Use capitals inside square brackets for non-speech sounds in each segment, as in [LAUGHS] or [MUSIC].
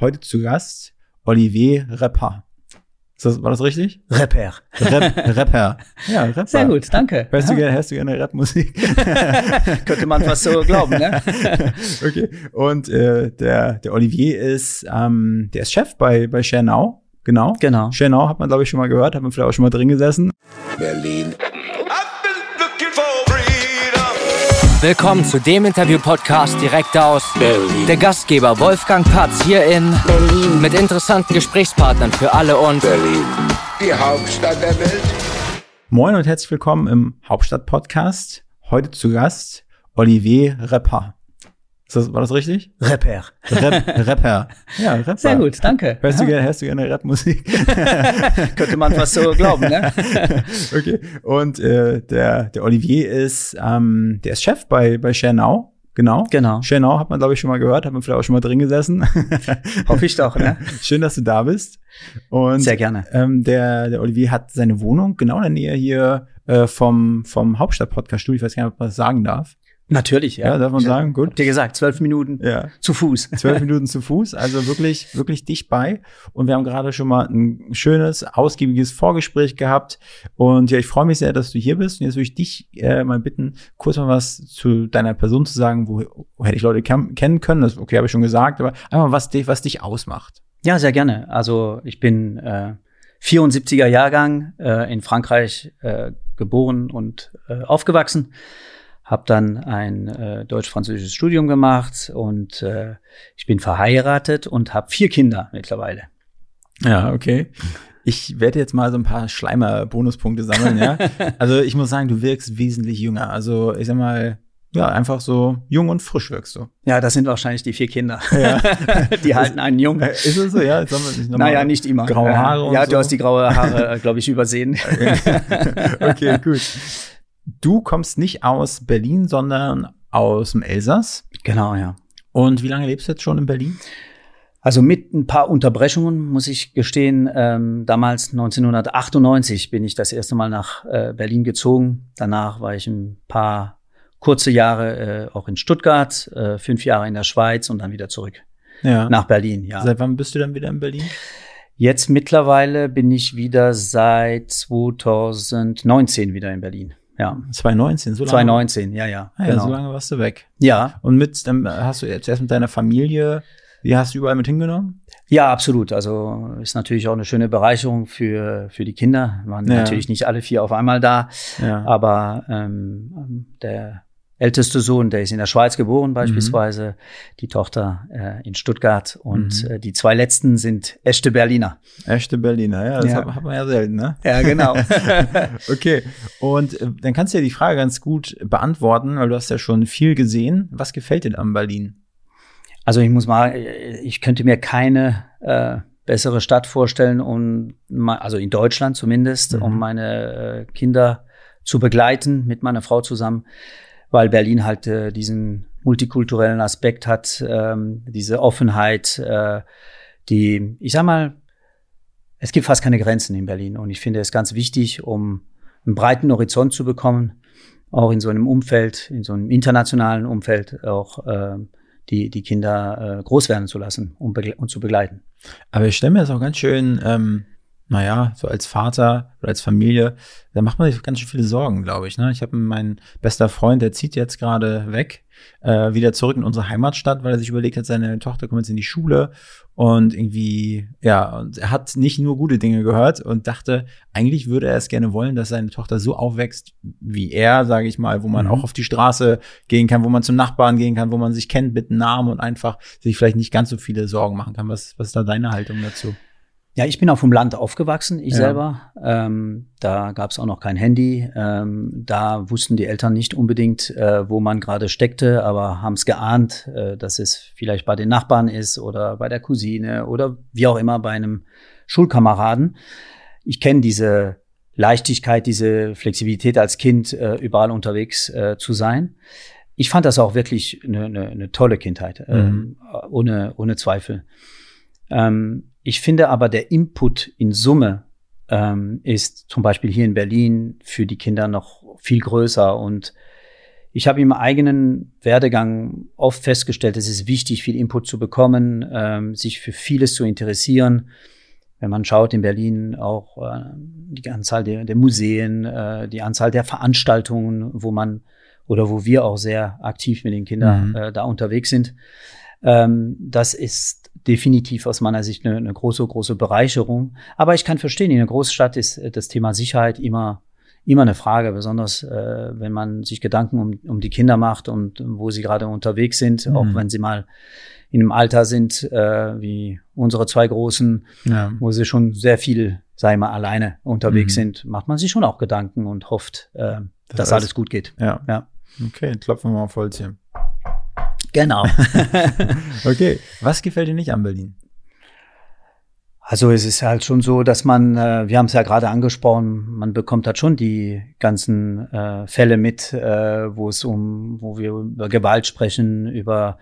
heute zu Gast Olivier Repper. Das, war das richtig? Rapper. Rap, Rapper. Ja, Rapper. Sehr gut, danke. Hörst, du, gerne, hörst du gerne Rapmusik? [LAUGHS] Könnte man fast so glauben, ne? [LAUGHS] okay. Und äh, der, der Olivier ist, ähm, der ist Chef bei, bei Schernau. Genau. Genau. Schernau hat man, glaube ich, schon mal gehört, hat man vielleicht auch schon mal drin gesessen. Berlin. Willkommen zu dem Interview-Podcast direkt aus Berlin. Der Gastgeber Wolfgang Patz hier in Berlin mit interessanten Gesprächspartnern für alle und Berlin, die Hauptstadt der Welt. Moin und herzlich willkommen im Hauptstadt-Podcast. Heute zu Gast Olivier Repper. Das, war das richtig? Rapper. Rap, Rapper. Ja, Rapper. Sehr gut, danke. Hörst, ja. du, gerne, hörst du gerne Rapmusik? [LAUGHS] Könnte man fast so glauben, ne? [LAUGHS] okay. Und äh, der, der Olivier ist, ähm, der ist Chef bei, bei Schernau. Genau. Genau. Schernau hat man, glaube ich, schon mal gehört, hat man vielleicht auch schon mal drin gesessen. [LAUGHS] Hoffe ich doch, ne? Schön, dass du da bist. Und, Sehr gerne. Ähm, der, der Olivier hat seine Wohnung genau in der Nähe hier äh, vom, vom Hauptstadt-Podcast-Studio. Ich weiß gar nicht, ob man das sagen darf. Natürlich, ja. Ja, darf man sagen, gut. Habt ihr gesagt, zwölf Minuten ja. zu Fuß. Zwölf [LAUGHS] Minuten zu Fuß, also wirklich, wirklich dicht bei. Und wir haben gerade schon mal ein schönes, ausgiebiges Vorgespräch gehabt. Und ja, ich freue mich sehr, dass du hier bist. Und jetzt würde ich dich äh, mal bitten, kurz mal was zu deiner Person zu sagen, wo, wo hätte ich Leute kennen können. Das okay, habe ich schon gesagt, aber einmal was dich, was dich ausmacht. Ja, sehr gerne. Also ich bin äh, 74er Jahrgang, äh, in Frankreich äh, geboren und äh, aufgewachsen habe dann ein äh, deutsch-französisches Studium gemacht und äh, ich bin verheiratet und habe vier Kinder mittlerweile. Ja, okay. Ich werde jetzt mal so ein paar Schleimer-Bonuspunkte sammeln, ja. [LAUGHS] Also ich muss sagen, du wirkst wesentlich jünger. Also ich sag mal, ja, einfach so jung und frisch wirkst du. Ja, das sind wahrscheinlich die vier Kinder. Ja. [LAUGHS] die halten einen jung. Äh, ist es so, ja? Jetzt haben wir nicht naja, nicht immer. Graue Haare. Und ja, so. du hast die graue Haare, glaube ich, übersehen. [LAUGHS] okay, gut. Du kommst nicht aus Berlin, sondern aus dem Elsass. Genau, ja. Und wie lange lebst du jetzt schon in Berlin? Also mit ein paar Unterbrechungen muss ich gestehen. Ähm, damals 1998 bin ich das erste Mal nach äh, Berlin gezogen. Danach war ich ein paar kurze Jahre äh, auch in Stuttgart, äh, fünf Jahre in der Schweiz und dann wieder zurück ja. nach Berlin. Ja. Seit wann bist du dann wieder in Berlin? Jetzt mittlerweile bin ich wieder seit 2019 wieder in Berlin. Ja. 2019, so lange? 2019, ja, ja. Ah, ja genau. So lange warst du weg. Ja. Und mit, dann hast du zuerst mit deiner Familie, die hast du überall mit hingenommen? Ja, absolut. Also ist natürlich auch eine schöne Bereicherung für, für die Kinder. Waren ja. natürlich nicht alle vier auf einmal da. Ja. Aber ähm, der älteste Sohn, der ist in der Schweiz geboren beispielsweise, mhm. die Tochter äh, in Stuttgart und mhm. äh, die zwei letzten sind echte Berliner. Echte Berliner, ja, das ja. Hat, hat, man ja selten, ne? Ja, genau. [LAUGHS] okay, und äh, dann kannst du ja die Frage ganz gut beantworten, weil du hast ja schon viel gesehen. Was gefällt dir an Berlin? Also ich muss mal, ich könnte mir keine äh, bessere Stadt vorstellen, um, also in Deutschland zumindest, mhm. um meine äh, Kinder zu begleiten mit meiner Frau zusammen weil Berlin halt äh, diesen multikulturellen Aspekt hat, ähm, diese Offenheit, äh, die, ich sag mal, es gibt fast keine Grenzen in Berlin und ich finde es ganz wichtig, um einen breiten Horizont zu bekommen, auch in so einem Umfeld, in so einem internationalen Umfeld auch äh, die, die Kinder äh, groß werden zu lassen und, und zu begleiten. Aber ich stelle mir das auch ganz schön ähm, naja, so als Vater oder als Familie, da macht man sich ganz schön viele Sorgen, glaube ich. Ne? Ich habe meinen bester Freund, der zieht jetzt gerade weg, äh, wieder zurück in unsere Heimatstadt, weil er sich überlegt hat, seine Tochter kommt jetzt in die Schule und irgendwie, ja, und er hat nicht nur gute Dinge gehört und dachte, eigentlich würde er es gerne wollen, dass seine Tochter so aufwächst wie er, sage ich mal, wo man mhm. auch auf die Straße gehen kann, wo man zum Nachbarn gehen kann, wo man sich kennt mit Namen und einfach sich vielleicht nicht ganz so viele Sorgen machen kann. Was, was ist da deine Haltung dazu? Ja, ich bin auf dem Land aufgewachsen, ich ja. selber. Ähm, da gab es auch noch kein Handy. Ähm, da wussten die Eltern nicht unbedingt, äh, wo man gerade steckte, aber haben es geahnt, äh, dass es vielleicht bei den Nachbarn ist oder bei der Cousine oder wie auch immer bei einem Schulkameraden. Ich kenne diese Leichtigkeit, diese Flexibilität als Kind, äh, überall unterwegs äh, zu sein. Ich fand das auch wirklich eine, eine, eine tolle Kindheit, mhm. ähm, ohne, ohne Zweifel. Ähm, ich finde aber, der Input in Summe ähm, ist zum Beispiel hier in Berlin für die Kinder noch viel größer und ich habe im eigenen Werdegang oft festgestellt, es ist wichtig, viel Input zu bekommen, ähm, sich für vieles zu interessieren. Wenn man schaut in Berlin auch äh, die Anzahl der, der Museen, äh, die Anzahl der Veranstaltungen, wo man oder wo wir auch sehr aktiv mit den Kindern mhm. äh, da unterwegs sind. Ähm, das ist definitiv aus meiner Sicht eine, eine große, große Bereicherung. Aber ich kann verstehen, in einer Großstadt ist äh, das Thema Sicherheit immer immer eine Frage, besonders äh, wenn man sich Gedanken um, um die Kinder macht und wo sie gerade unterwegs sind, mhm. auch wenn sie mal in einem Alter sind äh, wie unsere zwei Großen, ja. wo sie schon sehr viel, sei mal, alleine unterwegs mhm. sind, macht man sich schon auch Gedanken und hofft, äh, das dass alles, alles gut geht. Ja. ja. Okay, klopfen wir mal auf Holz hier. Genau. [LAUGHS] okay, was gefällt dir nicht an Berlin? Also es ist halt schon so, dass man, äh, wir haben es ja gerade angesprochen, man bekommt halt schon die ganzen äh, Fälle mit, äh, wo es um, wo wir über Gewalt sprechen, über,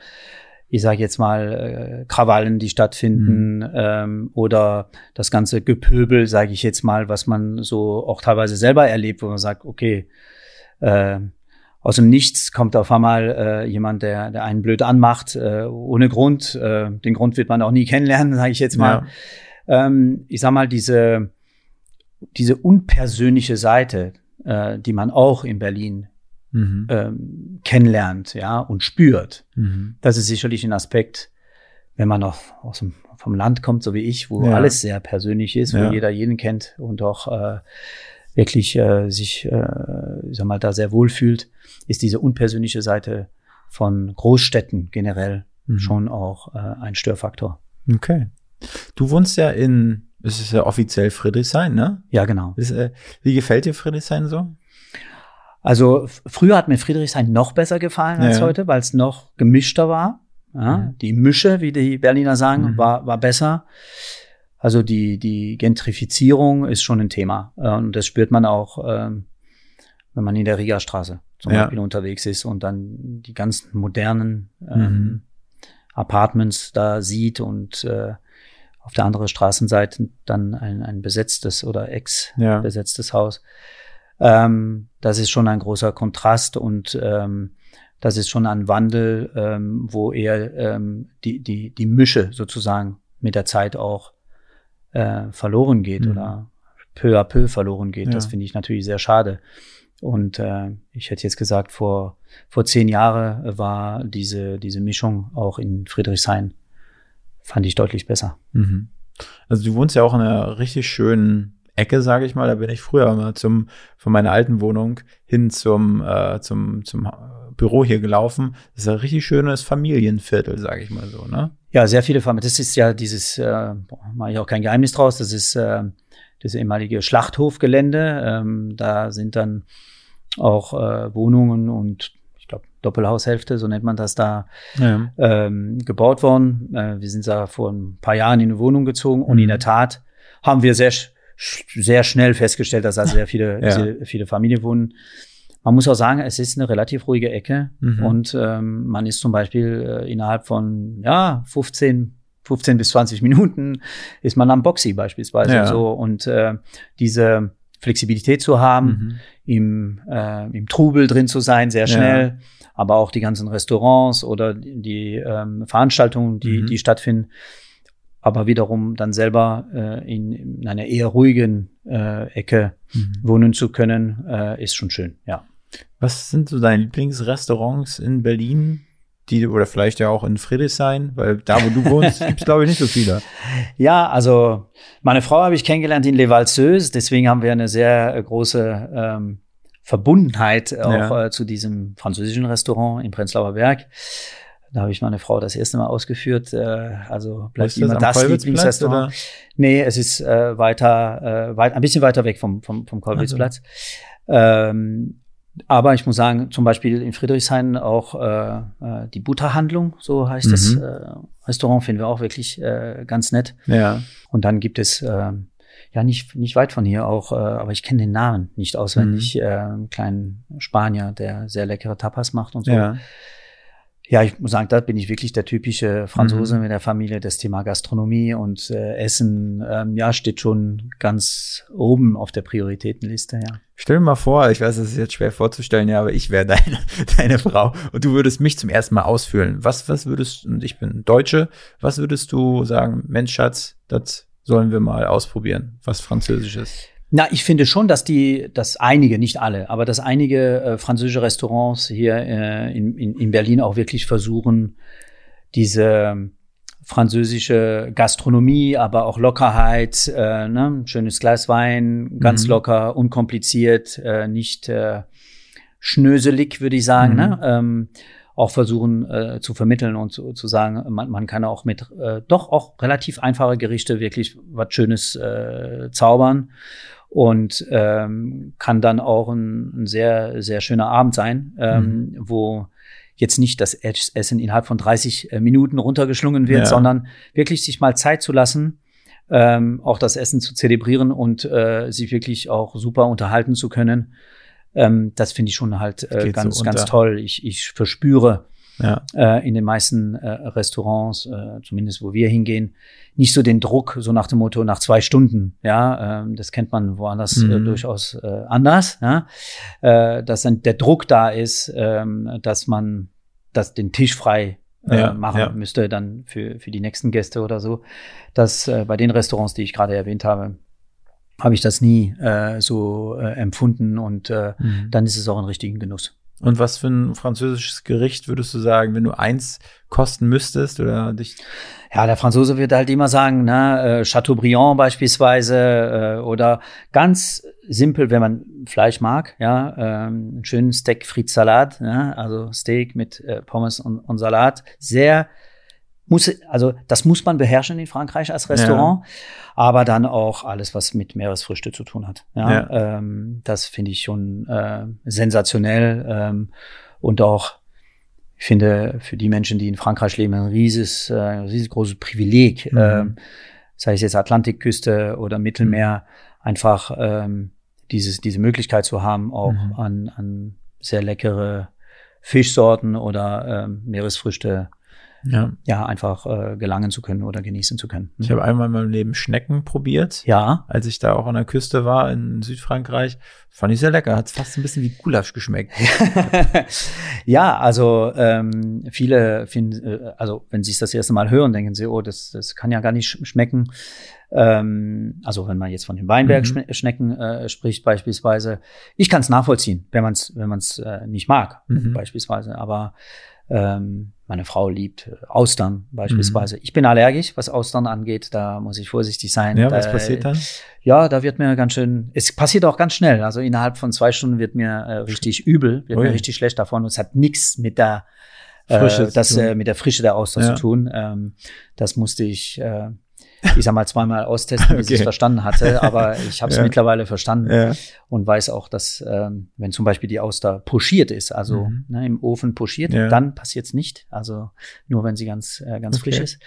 ich sage jetzt mal, äh, Krawallen, die stattfinden, mhm. ähm, oder das ganze Gepöbel, sage ich jetzt mal, was man so auch teilweise selber erlebt, wo man sagt, okay, äh, aus dem Nichts kommt auf einmal äh, jemand, der, der einen blöd anmacht, äh, ohne Grund. Äh, den Grund wird man auch nie kennenlernen, [LAUGHS] sage ich jetzt mal. Ja ähm, ich sag mal, diese, diese unpersönliche Seite, äh, die man auch in Berlin mhm. ähm, kennenlernt, ja, und spürt. Mhm. Das ist sicherlich ein Aspekt, wenn man noch aus dem, vom Land kommt, so wie ich, wo ja. alles sehr persönlich ist, wo ja. jeder jeden kennt und auch äh, wirklich äh, sich, äh, ich sag mal, da sehr wohl fühlt, ist diese unpersönliche Seite von Großstädten generell mhm. schon auch äh, ein Störfaktor. Okay. Du wohnst ja in, es ist ja offiziell Friedrichshain, ne? Ja, genau. Ist, äh, wie gefällt dir Friedrichshain so? Also früher hat mir Friedrichshain noch besser gefallen als ja. heute, weil es noch gemischter war. Ja, mhm. Die Mische, wie die Berliner sagen, mhm. war, war besser. Also die, die Gentrifizierung ist schon ein Thema. Äh, und das spürt man auch, ähm, wenn man in der Riga-Straße zum ja. Beispiel unterwegs ist und dann die ganzen modernen ähm, mhm. Apartments da sieht und äh, auf der anderen Straßenseite dann ein, ein besetztes oder ex-besetztes ja. Haus. Ähm, das ist schon ein großer Kontrast und ähm, das ist schon ein Wandel, ähm, wo eher ähm, die, die, die Mische sozusagen mit der Zeit auch äh, verloren geht mhm. oder peu à peu verloren geht. Ja. Das finde ich natürlich sehr schade. Und äh, ich hätte jetzt gesagt, vor, vor zehn Jahren war diese, diese Mischung auch in Friedrichshain fand ich deutlich besser. Mhm. Also du wohnst ja auch in einer richtig schönen Ecke, sage ich mal. Da bin ich früher mal zum von meiner alten Wohnung hin zum äh, zum zum Büro hier gelaufen. Das ist ein richtig schönes Familienviertel, sage ich mal so, ne? Ja, sehr viele Familien. Das ist ja dieses, äh, mache ich auch kein Geheimnis draus. Das ist äh, das ehemalige Schlachthofgelände. Ähm, da sind dann auch äh, Wohnungen und Doppelhaushälfte, so nennt man das da, ja. ähm, gebaut worden. Äh, wir sind da vor ein paar Jahren in eine Wohnung gezogen und in mhm. der Tat haben wir sehr, sehr schnell festgestellt, dass da sehr viele, ja. sehr viele Familien wohnen. Man muss auch sagen, es ist eine relativ ruhige Ecke mhm. und ähm, man ist zum Beispiel äh, innerhalb von ja 15 15 bis 20 Minuten ist man am Boxy beispielsweise ja. so und äh, diese Flexibilität zu haben, mhm. im, äh, im Trubel drin zu sein, sehr schnell. Ja aber auch die ganzen Restaurants oder die ähm, Veranstaltungen, die, mhm. die stattfinden. Aber wiederum dann selber äh, in, in einer eher ruhigen äh, Ecke mhm. wohnen zu können, äh, ist schon schön, ja. Was sind so deine Lieblingsrestaurants in Berlin? Die, oder vielleicht ja auch in Friedrichshain, weil da, wo du wohnst, [LAUGHS] gibt es, glaube ich, nicht so viele. Ja, also meine Frau habe ich kennengelernt in Les Valseuses, deswegen haben wir eine sehr große ähm, Verbundenheit auch ja. äh, zu diesem französischen Restaurant im Prenzlauer Berg. Da habe ich meine Frau das erste Mal ausgeführt. Äh, also bleibt immer das, das Lieblingsrestaurant. Nee, es ist äh, weiter, äh, weit, ein bisschen weiter weg vom, vom, vom Kolwitzplatz. Also. Ähm, aber ich muss sagen, zum Beispiel in Friedrichshain auch äh, äh die Butterhandlung, so heißt mhm. das äh, Restaurant, finden wir auch wirklich äh, ganz nett. Ja. Und dann gibt es äh, ja nicht, nicht weit von hier auch, äh, aber ich kenne den Namen nicht auswendig, mhm. äh, einen kleinen Spanier, der sehr leckere Tapas macht und so. Ja. Ja, ich muss sagen, da bin ich wirklich der typische Franzose mhm. mit der Familie. Das Thema Gastronomie und äh, Essen, ähm, ja, steht schon ganz oben auf der Prioritätenliste, ja. Stell dir mal vor, ich weiß, das ist jetzt schwer vorzustellen, ja, aber ich wäre [LAUGHS] deine, deine Frau und du würdest mich zum ersten Mal ausfüllen. Was, was würdest, und ich bin Deutsche, was würdest du sagen, Mensch, Schatz, das sollen wir mal ausprobieren, was Französisch ist? Na, ich finde schon, dass die, dass einige, nicht alle, aber dass einige äh, französische Restaurants hier äh, in, in, in Berlin auch wirklich versuchen, diese französische Gastronomie, aber auch Lockerheit, äh, ne? schönes Glas Wein, ganz mhm. locker, unkompliziert, äh, nicht äh, schnöselig, würde ich sagen. Ne? Mhm. Ne? Ähm, auch versuchen äh, zu vermitteln und zu, zu sagen, man, man kann auch mit äh, doch auch relativ einfache Gerichte wirklich was Schönes äh, zaubern und ähm, kann dann auch ein, ein sehr, sehr schöner Abend sein, ähm, mhm. wo jetzt nicht das Essen innerhalb von 30 äh, Minuten runtergeschlungen wird, ja. sondern wirklich sich mal Zeit zu lassen, ähm, auch das Essen zu zelebrieren und äh, sich wirklich auch super unterhalten zu können. Ähm, das finde ich schon halt äh, ganz, so ganz toll. Ich, ich verspüre ja. äh, in den meisten äh, Restaurants, äh, zumindest wo wir hingehen, nicht so den Druck, so nach dem Motto nach zwei Stunden. Ja, ähm, das kennt man woanders äh, mhm. durchaus äh, anders. Ja? Äh, dass dann der Druck da ist, ähm, dass man das den Tisch frei ja, machen ja. müsste dann für für die nächsten Gäste oder so. Das bei den Restaurants, die ich gerade erwähnt habe, habe ich das nie äh, so äh, empfunden und äh, mhm. dann ist es auch ein richtigen Genuss. Und was für ein französisches Gericht würdest du sagen, wenn du eins kosten müsstest oder dich? Ja, der Franzose wird halt immer sagen, ne, äh, Chateaubriand beispielsweise äh, oder ganz simpel, wenn man Fleisch mag, ja, ähm, einen schönen Steak Fritz Salat, ja, also Steak mit äh, Pommes und, und Salat, sehr muss, also das muss man beherrschen in Frankreich als Restaurant, ja. aber dann auch alles, was mit Meeresfrüchte zu tun hat. Ja, ja. Ähm, das finde ich schon äh, sensationell ähm, und auch ich finde für die Menschen, die in Frankreich leben, ein rieses, äh, riesengroßes Privileg, mhm. ähm, sei es jetzt Atlantikküste oder Mittelmeer, mhm. einfach ähm, dieses, diese Möglichkeit zu haben, auch mhm. an, an sehr leckere Fischsorten oder ähm, Meeresfrüchte ja, ja einfach äh, gelangen zu können oder genießen zu können. Ich habe einmal in meinem Leben Schnecken probiert. Ja. Als ich da auch an der Küste war in Südfrankreich. Fand ich sehr lecker. Hat fast ein bisschen wie Gulasch geschmeckt. [LAUGHS] ja, also ähm, viele finden, äh, also wenn sie es das erste Mal hören, denken sie, oh, das, das kann ja gar nicht schmecken. Ähm, also wenn man jetzt von den Weinbergschnecken mhm. äh, spricht beispielsweise. Ich kann es nachvollziehen, wenn man es wenn man's, äh, nicht mag, mhm. beispielsweise. Aber ähm, meine Frau liebt Austern beispielsweise. Mhm. Ich bin allergisch, was Austern angeht. Da muss ich vorsichtig sein. Ja, was passiert dann? Ja, da wird mir ganz schön, es passiert auch ganz schnell. Also innerhalb von zwei Stunden wird mir äh, richtig übel, wird Ui. mir richtig schlecht davon. Und es hat nichts mit der Frische äh, das, äh, mit der Frische der Auster ja. zu tun. Ähm, das musste ich äh, ich sag mal, zweimal austesten, bis okay. ich es verstanden hatte. Aber [LAUGHS] ich habe es ja. mittlerweile verstanden ja. und weiß auch, dass ähm, wenn zum Beispiel die Auster pochiert ist, also mhm. ne, im Ofen pochiert, ja. dann passiert es nicht. Also nur wenn sie ganz, äh, ganz okay. frisch ist.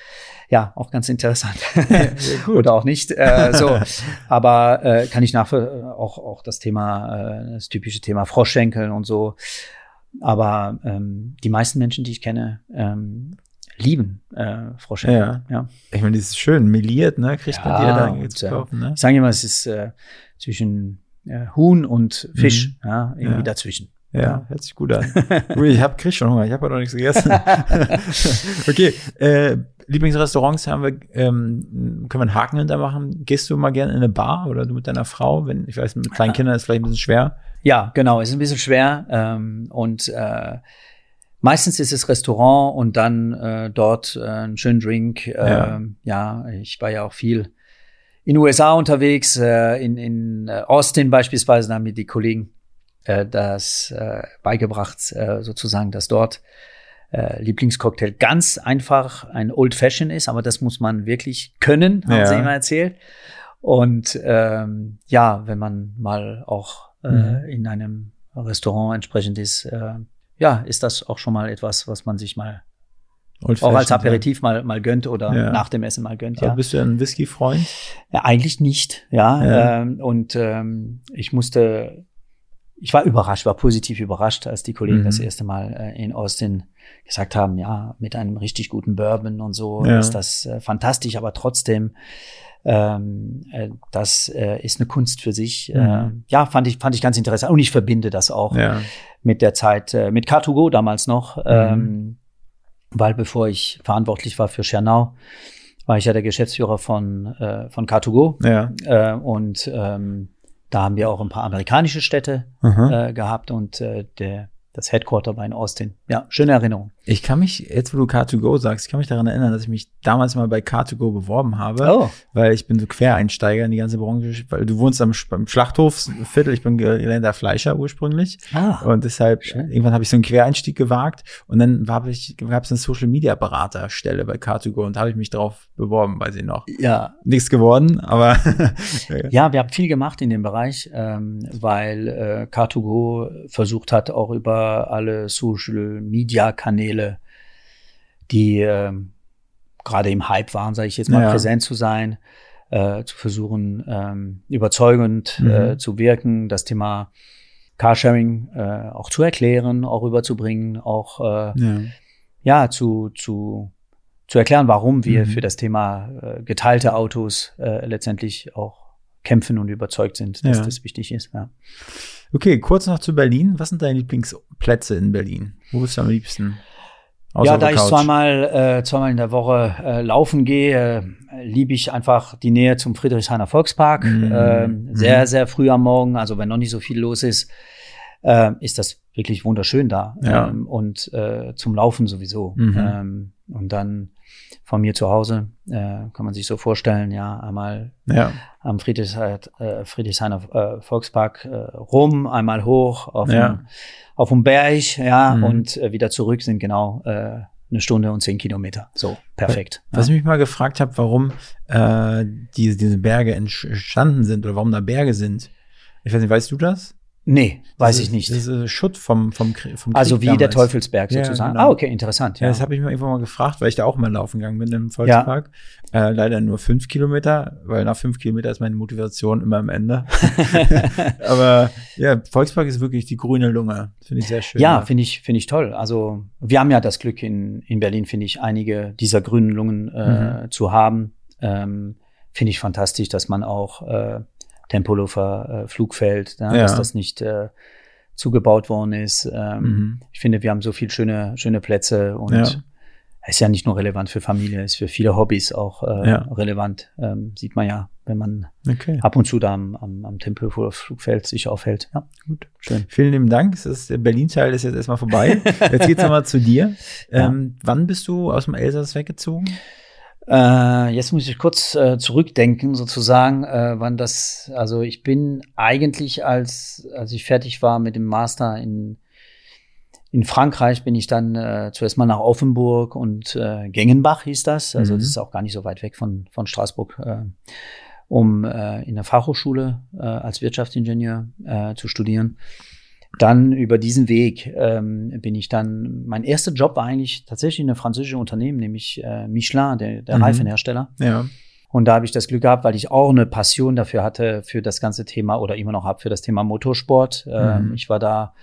Ja, auch ganz interessant. [LAUGHS] Oder auch nicht. Äh, so. [LAUGHS] Aber äh, kann ich nachvollziehen, auch, auch das Thema, äh, das typische Thema Froschschenkeln und so. Aber ähm, die meisten Menschen, die ich kenne, ähm, lieben, äh, Frau. Ja. ja. Ich meine, das ist schön, meliert, ne? Kriegt ja, man dir da und, zu kaufen, ne? Ich sage immer, es ist äh, zwischen äh, Huhn und Fisch, mhm. ja, irgendwie ja. dazwischen. Ja, ja, hört sich gut an. [LAUGHS] Ui, ich hab, krieg schon Hunger, ich habe noch nichts gegessen. [LAUGHS] okay, äh, Lieblingsrestaurants haben wir, ähm, können wir einen Haken hinter machen. Gehst du mal gerne in eine Bar oder du mit deiner Frau? Wenn, ich weiß, mit kleinen Kindern ist vielleicht ein bisschen schwer. Ja, genau, ist ein bisschen schwer. Ähm, und äh, Meistens ist es Restaurant und dann äh, dort äh, einen schönen Drink. Äh, ja. ja, ich war ja auch viel in den USA unterwegs, äh, in, in äh, Austin beispielsweise, da haben mir die Kollegen äh, das äh, beigebracht, äh, sozusagen, dass dort äh, Lieblingscocktail ganz einfach ein Old Fashion ist, aber das muss man wirklich können, haben ja. sie immer erzählt. Und ähm, ja, wenn man mal auch äh, mhm. in einem Restaurant entsprechend ist, äh, ja, ist das auch schon mal etwas, was man sich mal auch als Aperitif mal, mal gönnt oder ja. nach dem Essen mal gönnt. Ja. Aber bist du ein Whisky-Freund? Ja, eigentlich nicht, ja. ja. Ähm, und ähm, ich musste ich war überrascht, war positiv überrascht, als die Kollegen mhm. das erste Mal äh, in Austin gesagt haben, ja, mit einem richtig guten Bourbon und so ist das äh, fantastisch, aber trotzdem, ähm, äh, das äh, ist eine Kunst für sich. Mhm. Äh, ja, fand ich, fand ich ganz interessant. Und ich verbinde das auch ja. Mit der Zeit, äh, mit Car2Go damals noch, mhm. ähm, weil bevor ich verantwortlich war für Schernau, war ich ja der Geschäftsführer von, äh, von Car2Go. Ja. Äh, und ähm, da haben wir auch ein paar amerikanische Städte äh, gehabt und äh, der das Headquarter war in Austin. Ja, schöne Erinnerung. Ich kann mich, jetzt wo du Car2Go sagst, ich kann mich daran erinnern, dass ich mich damals mal bei Car2Go beworben habe, oh. weil ich bin so Quereinsteiger in die ganze Branche, weil du wohnst am, am Schlachthofsviertel, ich bin gelernter Fleischer ursprünglich ah, und deshalb schön. irgendwann habe ich so einen Quereinstieg gewagt und dann gab es eine Social Media Beraterstelle bei Car2Go und da habe ich mich drauf beworben, weiß ich noch. Ja. Nichts geworden, aber [LAUGHS] ja, wir haben viel gemacht in dem Bereich, ähm, weil äh, Car2Go versucht hat, auch über alle Social Media Kanäle die äh, gerade im Hype waren, sage ich jetzt mal, ja. präsent zu sein, äh, zu versuchen, ähm, überzeugend mhm. äh, zu wirken, das Thema Carsharing äh, auch zu erklären, auch rüberzubringen, auch äh, ja. ja, zu, zu, zu erklären, warum wir mhm. für das Thema äh, geteilte Autos äh, letztendlich auch kämpfen und überzeugt sind, dass ja. das wichtig ist. Ja. Okay, kurz noch zu Berlin. Was sind deine Lieblingsplätze in Berlin? Wo bist du am liebsten? Ja, da ich zweimal, äh, zweimal in der Woche äh, laufen gehe, äh, liebe ich einfach die Nähe zum Friedrichshainer Volkspark. Mhm. Äh, sehr, mhm. sehr früh am Morgen, also wenn noch nicht so viel los ist, äh, ist das wirklich wunderschön da. Ja. Ähm, und äh, zum Laufen sowieso. Mhm. Ähm, und dann von mir zu Hause, äh, kann man sich so vorstellen, ja, einmal ja. am Friedrichshainer, äh, Friedrichshainer äh, Volkspark äh, rum, einmal hoch auf ja. dem auf dem Berg, ja, mhm. und äh, wieder zurück sind genau äh, eine Stunde und zehn Kilometer. So, perfekt. Was ja. ich mich mal gefragt habe, warum diese, diese Berge entstanden sind oder warum da Berge sind. Ich weiß nicht, weißt du das? Nee, weiß ich nicht. Das ist Schutt vom, vom, vom Also wie damals. der Teufelsberg sozusagen. Ja, genau. Ah, okay, interessant. Ja, ja das habe ich mir irgendwann mal gefragt, weil ich da auch mal laufen gegangen bin im Volkspark. Ja. Äh, leider nur fünf Kilometer, weil nach fünf Kilometer ist meine Motivation immer am Ende. [LAUGHS] [LAUGHS] Aber ja, Volkspark ist wirklich die grüne Lunge. Finde ich sehr schön. Ja, finde ich, finde ich toll. Also wir haben ja das Glück in, in Berlin, finde ich, einige dieser grünen Lungen äh, mhm. zu haben. Ähm, finde ich fantastisch, dass man auch äh, Tempelhofer äh, Flugfeld, ne, ja. dass das nicht äh, zugebaut worden ist. Ähm, mhm. Ich finde, wir haben so viele schöne, schöne Plätze und ja. ist ja nicht nur relevant für Familie, ist für viele Hobbys auch äh, ja. relevant. Ähm, sieht man ja, wenn man okay. ab und zu da am, am, am Tempelhofer Flugfeld sich aufhält. Ja, gut. Schön. Vielen lieben Dank. Das ist, der Berlin-Teil ist jetzt erstmal vorbei. [LAUGHS] Jetzt geht's nochmal zu dir. Ähm, wann bist du aus dem Elsass weggezogen? Äh, jetzt muss ich kurz äh, zurückdenken, sozusagen, äh, wann das, also ich bin eigentlich, als, als ich fertig war mit dem Master in, in Frankreich, bin ich dann äh, zuerst mal nach Offenburg und äh, Gengenbach hieß das. Also mhm. das ist auch gar nicht so weit weg von, von Straßburg, äh, um äh, in der Fachhochschule äh, als Wirtschaftsingenieur äh, zu studieren dann über diesen Weg ähm, bin ich dann, mein erster Job war eigentlich tatsächlich in einem französischen Unternehmen, nämlich äh, Michelin, der, der mhm. Reifenhersteller. Ja. Und da habe ich das Glück gehabt, weil ich auch eine Passion dafür hatte, für das ganze Thema oder immer noch habe, für das Thema Motorsport. Ähm, mhm. ich war da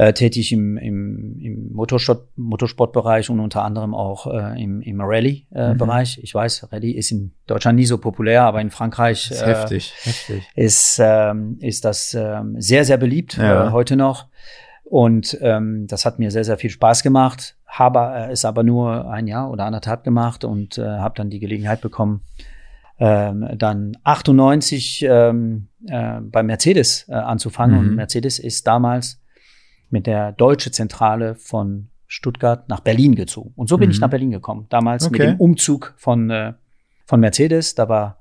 äh, tätig im, im, im Motorsport, Motorsportbereich und unter anderem auch äh, im, im Rallye-Bereich. Äh, mhm. Ich weiß, Rallye ist in Deutschland nie so populär, aber in Frankreich ist, heftig, heftig. ist, ähm, ist das ähm, sehr, sehr beliebt, ja. äh, heute noch. Und ähm, das hat mir sehr, sehr viel Spaß gemacht. Habe äh, es aber nur ein Jahr oder anderthalb gemacht und äh, habe dann die Gelegenheit bekommen, ähm, dann 98 ähm, äh, bei Mercedes äh, anzufangen. Mhm. Und Mercedes ist damals mit der deutsche Zentrale von Stuttgart nach Berlin gezogen. Und so bin mhm. ich nach Berlin gekommen. Damals okay. mit dem Umzug von, äh, von Mercedes. Da war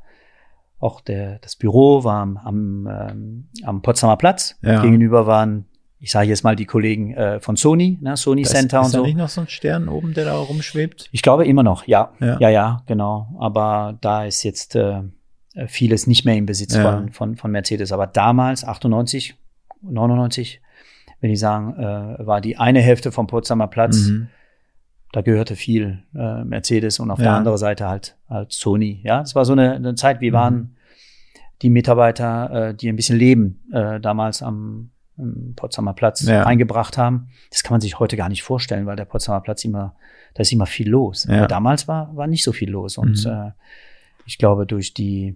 auch der, das Büro war am, am, ähm, am Potsdamer Platz. Ja. Gegenüber waren, ich sage jetzt mal, die Kollegen äh, von Sony, ne, Sony das, Center ist und so. Ist da nicht noch so ein Stern oben, der da rumschwebt? Ich glaube immer noch, ja. Ja, ja, ja genau. Aber da ist jetzt äh, vieles nicht mehr im Besitz ja. von, von, von Mercedes. Aber damals, 98, 99, wenn ich sagen, äh, war die eine Hälfte vom Potsdamer Platz. Mhm. Da gehörte viel äh, Mercedes und auf ja. der anderen Seite halt, halt Sony. Ja, es war so eine, eine Zeit, wir mhm. waren die Mitarbeiter, äh, die ein bisschen leben, äh, damals am, im Potsdamer Platz ja. eingebracht haben. Das kann man sich heute gar nicht vorstellen, weil der Potsdamer Platz immer, da ist immer viel los. Ja. damals war, war nicht so viel los. Und mhm. äh, ich glaube, durch die,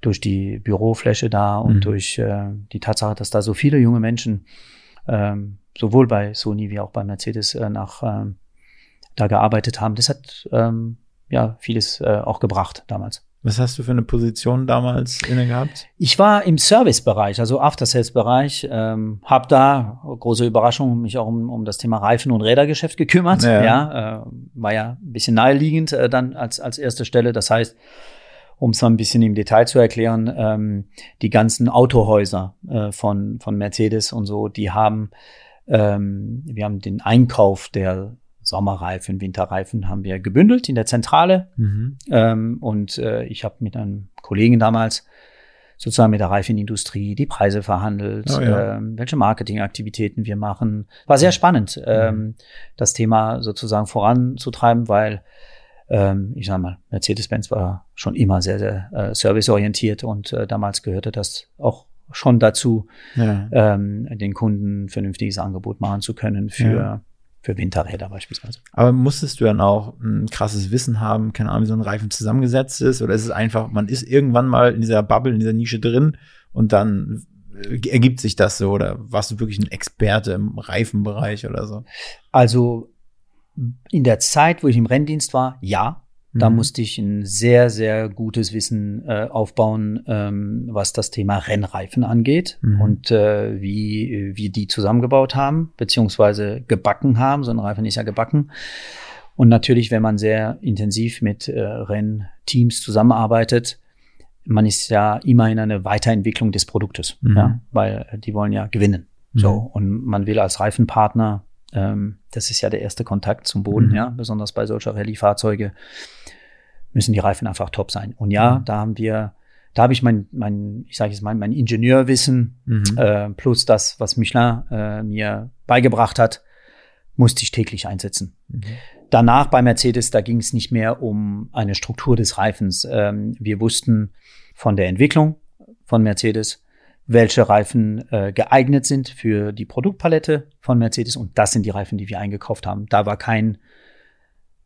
durch die Bürofläche da und mhm. durch äh, die Tatsache, dass da so viele junge Menschen ähm, sowohl bei Sony wie auch bei Mercedes äh, nach ähm, da gearbeitet haben, das hat ähm, ja vieles äh, auch gebracht damals. Was hast du für eine Position damals inne gehabt? Ich war im Servicebereich, also After-Sales-Bereich, ähm, habe da, große Überraschung, mich auch um, um das Thema Reifen- und Rädergeschäft gekümmert. Ja, ja äh, war ja ein bisschen naheliegend äh, dann als, als erste Stelle. Das heißt, um es mal ein bisschen im Detail zu erklären, ähm, die ganzen Autohäuser äh, von, von Mercedes und so, die haben, ähm, wir haben den Einkauf der Sommerreifen, Winterreifen haben wir gebündelt in der Zentrale. Mhm. Ähm, und äh, ich habe mit einem Kollegen damals sozusagen mit der Reifenindustrie die Preise verhandelt, oh, ja. ähm, welche Marketingaktivitäten wir machen. War sehr spannend, mhm. ähm, das Thema sozusagen voranzutreiben, weil ähm, ich sag mal, Mercedes-Benz war schon immer sehr, sehr äh, serviceorientiert und äh, damals gehörte das auch schon dazu, ja. ähm, den Kunden ein vernünftiges Angebot machen zu können für ja für Winterräder beispielsweise. Aber musstest du dann auch ein krasses Wissen haben, keine Ahnung, wie so ein Reifen zusammengesetzt ist? Oder ist es einfach, man ist irgendwann mal in dieser Bubble, in dieser Nische drin und dann äh, ergibt sich das so? Oder warst du wirklich ein Experte im Reifenbereich oder so? Also in der Zeit, wo ich im Renndienst war, ja. Da mhm. musste ich ein sehr, sehr gutes Wissen äh, aufbauen, ähm, was das Thema Rennreifen angeht mhm. und äh, wie wir die zusammengebaut haben, beziehungsweise gebacken haben. So ein Reifen ist ja gebacken. Und natürlich, wenn man sehr intensiv mit äh, Rennteams zusammenarbeitet, man ist ja immer in einer Weiterentwicklung des Produktes, mhm. ja, weil die wollen ja gewinnen. So, mhm. und man will als Reifenpartner ähm, das ist ja der erste Kontakt zum Boden, mhm. ja, besonders bei solcher Rallye-Fahrzeuge müssen die Reifen einfach top sein. Und ja, mhm. da haben wir, da habe ich mein, mein, ich sage jetzt mal, mein Ingenieurwissen mhm. äh, plus das, was Michelin äh, mir beigebracht hat, musste ich täglich einsetzen. Mhm. Danach bei Mercedes, da ging es nicht mehr um eine Struktur des Reifens. Ähm, wir wussten von der Entwicklung von Mercedes, welche Reifen äh, geeignet sind für die Produktpalette von Mercedes. Und das sind die Reifen, die wir eingekauft haben. Da war kein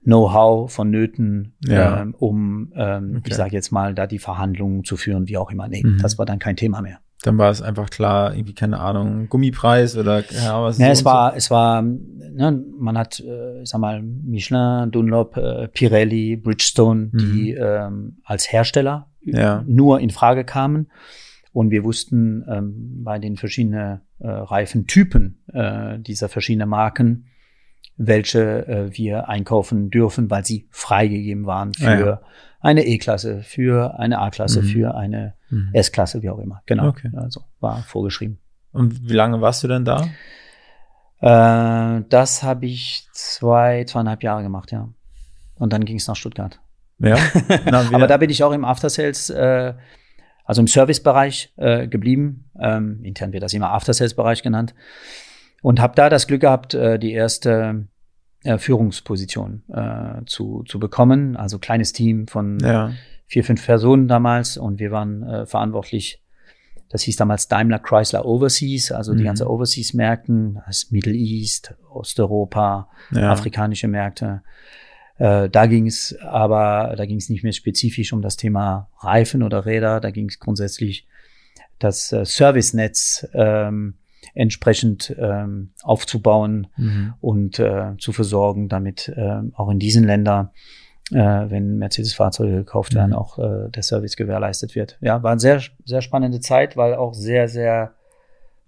Know-how vonnöten, ja. ähm, um, ähm, okay. ich sage jetzt mal, da die Verhandlungen zu führen, wie auch immer. Nee, mhm. das war dann kein Thema mehr. Dann war es einfach klar, irgendwie keine Ahnung, Gummipreis oder ja, was. Ja, es war, es war, ne, man hat, äh, ich sag mal, Michelin, Dunlop, äh, Pirelli, Bridgestone, mhm. die ähm, als Hersteller ja. nur in Frage kamen. Und wir wussten ähm, bei den verschiedenen äh, Reifentypen äh, dieser verschiedenen Marken, welche äh, wir einkaufen dürfen, weil sie freigegeben waren für ah, ja. eine E-Klasse, für eine A-Klasse, mhm. für eine mhm. S-Klasse, wie auch immer. Genau. Okay. Also war vorgeschrieben. Und wie lange warst du denn da? Äh, das habe ich zwei, zweieinhalb Jahre gemacht, ja. Und dann ging es nach Stuttgart. Ja. [LAUGHS] Na, Aber da bin ich auch im After Sales äh, also im Servicebereich äh, geblieben. Ähm, intern wird das immer After-Sales-Bereich genannt. Und habe da das Glück gehabt, äh, die erste äh, Führungsposition äh, zu, zu bekommen. Also kleines Team von ja. vier, fünf Personen damals. Und wir waren äh, verantwortlich das hieß damals Daimler Chrysler Overseas, also mhm. die ganze Overseas-Märkten, das Middle East, Osteuropa, ja. afrikanische Märkte. Äh, da ging es aber, da ging es nicht mehr spezifisch um das Thema Reifen oder Räder, da ging es grundsätzlich das äh, Servicenetz ähm, entsprechend ähm, aufzubauen mhm. und äh, zu versorgen, damit äh, auch in diesen Ländern, äh, wenn Mercedes-Fahrzeuge gekauft werden, mhm. auch äh, der Service gewährleistet wird. Ja, war eine sehr, sehr spannende Zeit, weil auch sehr, sehr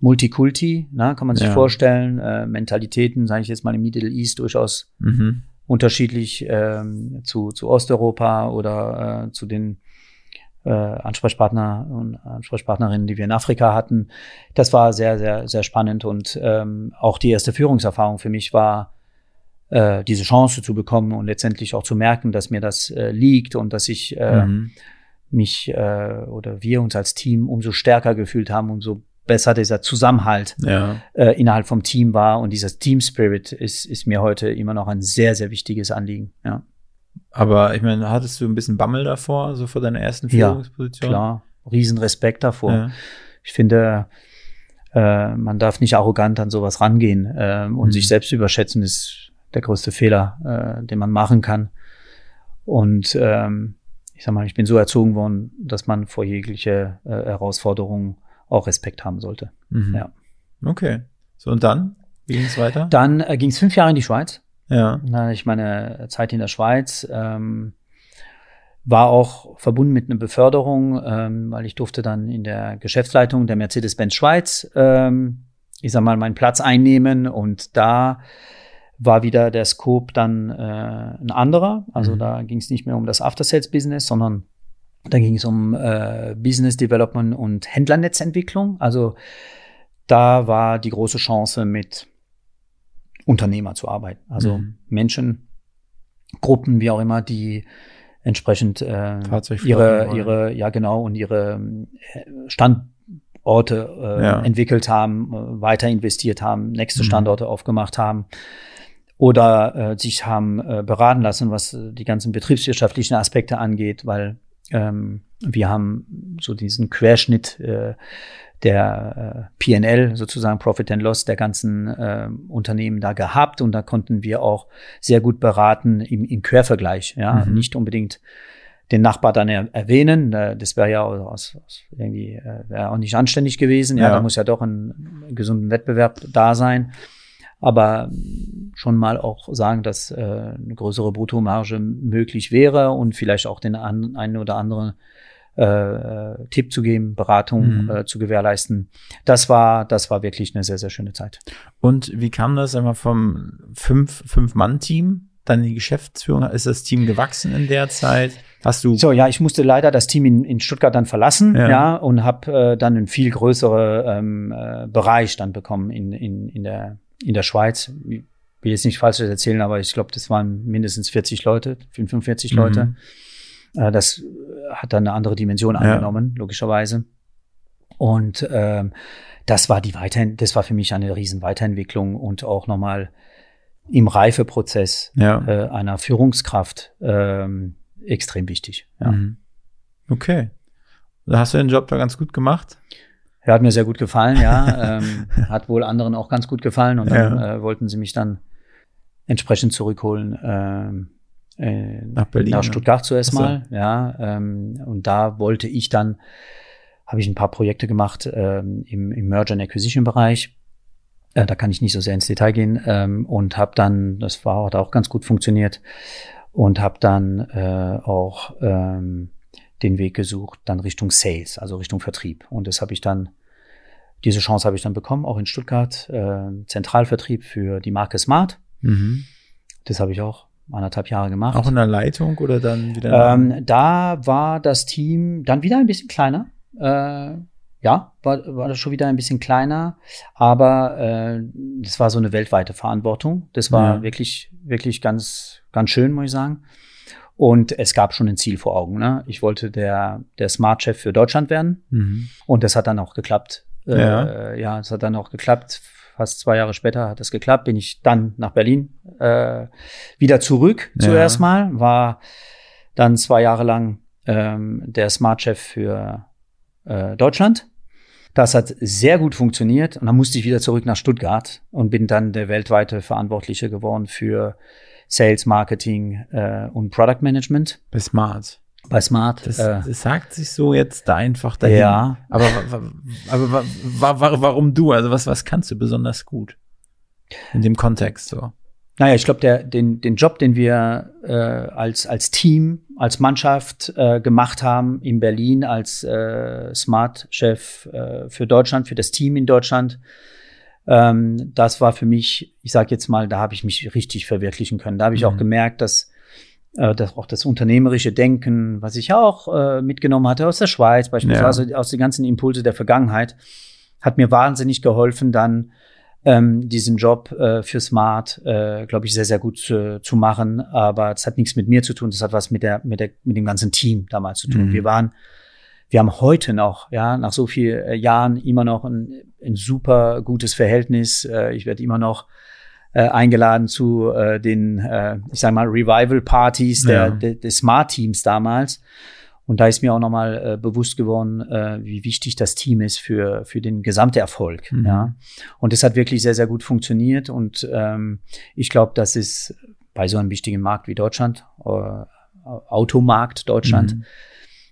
Multikulti, na, kann man sich ja. vorstellen, äh, Mentalitäten, sage ich jetzt mal im Middle East durchaus mhm unterschiedlich ähm, zu, zu Osteuropa oder äh, zu den äh, Ansprechpartner und Ansprechpartnerinnen, die wir in Afrika hatten. Das war sehr, sehr, sehr spannend und ähm, auch die erste Führungserfahrung für mich war, äh, diese Chance zu bekommen und letztendlich auch zu merken, dass mir das äh, liegt und dass ich äh, mhm. mich äh, oder wir uns als Team umso stärker gefühlt haben, umso besser dieser Zusammenhalt ja. äh, innerhalb vom Team war. Und dieser Team Spirit ist, ist mir heute immer noch ein sehr, sehr wichtiges Anliegen. Ja. Aber ich meine, hattest du ein bisschen Bammel davor, so vor deiner ersten Führungsposition? Ja, klar. Riesen Respekt davor. Ja. Ich finde, äh, man darf nicht arrogant an sowas rangehen äh, und Mhm. sich selbst überschätzen ist der größte Fehler, äh, den man machen kann. Und ähm, ich sag mal, ich bin so erzogen worden, dass man vor jegliche äh, Herausforderungen auch Respekt haben sollte. Mhm. Ja. Okay. So, und dann? Wie ging es weiter? Dann äh, ging es fünf Jahre in die Schweiz. ja. Dann hatte ich meine Zeit in der Schweiz. Ähm, war auch verbunden mit einer Beförderung, ähm, weil ich durfte dann in der Geschäftsleitung der Mercedes-Benz Schweiz, ähm, ich sag mal, meinen Platz einnehmen und da war wieder der Scope dann äh, ein anderer. Also Mhm. da ging es nicht mehr um das After-Sales-Business, sondern da ging es um äh, Business Development und Händlernetzentwicklung. Also da war die große Chance mit Unternehmer zu arbeiten. Also Mhm. Menschen, Gruppen, wie auch immer, die entsprechend äh, ihre, ihre, ja genau, und ihre äh, Standorte äh, Ja. entwickelt haben, äh, weiter investiert haben, nächste Mhm. Standorte aufgemacht haben oder äh, sich haben äh, beraten lassen, was äh, die ganzen betriebswirtschaftlichen Aspekte angeht, weil ähm, wir haben so diesen Querschnitt äh, der äh, PNL, sozusagen Profit and Loss der ganzen äh, Unternehmen da gehabt und da konnten wir auch sehr gut beraten im, im Quervergleich. Ja, Mhm. nicht unbedingt den Nachbar dann er erwähnen, äh, das wäre ja aus, aus irgendwie äh, auch nicht anständig gewesen. Ja, Ja. da muss ja doch ein, ein gesunden Wettbewerb da sein. Aber schon mal auch sagen, dass äh, eine größere Bruttomarge möglich wäre und vielleicht auch den an, einen oder anderen äh, Tipp zu geben, Beratung Mhm. äh, zu gewährleisten. Das war, das war wirklich eine sehr, sehr schöne Zeit. Und wie kam das einmal vom fünf, Fünf-Mann-Team dann in die Geschäftsführung? Ist das Team gewachsen in der Zeit? Hast du So, ja, ich musste leider das Team in, in Stuttgart dann verlassen, Ja. ja, und habe äh, dann einen viel größeren ähm, äh, Bereich dann bekommen in, in, in, der, in der Schweiz. Ich will jetzt nicht falsch erzählen, aber ich glaube, das waren mindestens 40 Leute, 45 Leute. Mhm. Äh, das hat dann eine andere Dimension Ja. angenommen, logischerweise. Und ähm, das war die Weiterhin das war für mich eine riesen Weiterentwicklung und auch nochmal im Reifeprozess Ja. äh, einer Führungskraft ähm, extrem wichtig. Ja. Mhm. Okay. Da hast du den Job da ganz gut gemacht? Er hat mir sehr gut gefallen, ja. [LAUGHS] ähm, hat wohl anderen auch ganz gut gefallen und dann äh, wollten sie mich dann entsprechend zurückholen ähm, äh, Nach Berlin, nach? Stuttgart zuerst so. mal, ja. Ähm, und da wollte ich dann, habe ich ein paar Projekte gemacht ähm, im, im Merger and Acquisition Bereich. Äh, da kann ich nicht so sehr ins Detail gehen ähm, und habe dann, das war hat auch ganz gut funktioniert und habe dann äh, auch ähm, den Weg gesucht, dann Richtung Sales, also Richtung Vertrieb. Und das habe ich dann, diese Chance habe ich dann bekommen, auch in Stuttgart, äh, Zentralvertrieb für die Marke Smart. Mhm. Das habe ich auch anderthalb Jahre gemacht. Auch in der Leitung oder dann wieder? Ähm, da war das Team dann wieder ein bisschen kleiner. Äh, ja, war, war das schon wieder ein bisschen kleiner, aber äh, das war so eine weltweite Verantwortung. Das war Ja. wirklich, wirklich ganz, ganz schön, muss ich sagen. Und es gab schon ein Ziel vor Augen. Ne? Ich wollte der, der Smart-Chef für Deutschland werden. mhm. Und das hat dann auch geklappt. Ja. Äh, ja, es hat dann auch geklappt. Fast zwei Jahre später hat es geklappt. Bin ich dann nach Berlin äh, wieder zurück Ja. zuerst mal. War dann zwei Jahre lang ähm, der Smart-Chef für äh, Deutschland. Das hat sehr gut funktioniert. Und dann musste ich wieder zurück nach Stuttgart und bin dann der weltweite Verantwortliche geworden für Sales, Marketing äh, und Product Management Bei Smart. bei Smart. Das, äh, das sagt sich so jetzt da einfach dahin. Ja. Aber, aber wa- warum du? Also was, was kannst du besonders gut? In dem Kontext so. Naja, ich glaube, der, den, den Job, den wir äh, als, als Team, als Mannschaft äh, gemacht haben in Berlin, als äh, Smart-Chef äh, für Deutschland, für das Team in Deutschland, ähm, das war für mich, ich sage jetzt mal, da habe ich mich richtig verwirklichen können. Da habe ich Mhm. auch gemerkt, dass, äh, dass auch das unternehmerische Denken, was ich auch äh, mitgenommen hatte aus der Schweiz, beispielsweise aus den ganzen Impulse der Vergangenheit, hat mir wahnsinnig geholfen, dann ähm, diesen Job äh, für Smart, äh, glaube ich, sehr, sehr gut zu, zu machen. Aber es hat nichts mit mir zu tun, das hat was mit der, mit der, mit dem ganzen Team damals zu tun. Mhm. Wir waren, wir haben heute noch, ja, nach so vielen äh, Jahren immer noch ein, ein super gutes Verhältnis. Äh, ich werde immer noch äh, eingeladen zu äh, den, äh, ich sage mal, Revival-Partys der, Ja. der, des Smart-Teams damals. Und da ist mir auch nochmal äh, bewusst geworden, äh, wie wichtig das Team ist für, für den gesamten Erfolg. Mhm. Ja. Und es hat wirklich sehr, sehr gut funktioniert. Und ähm, ich glaube, das ist bei so einem wichtigen Markt wie Deutschland, äh, Automarkt Deutschland, mhm.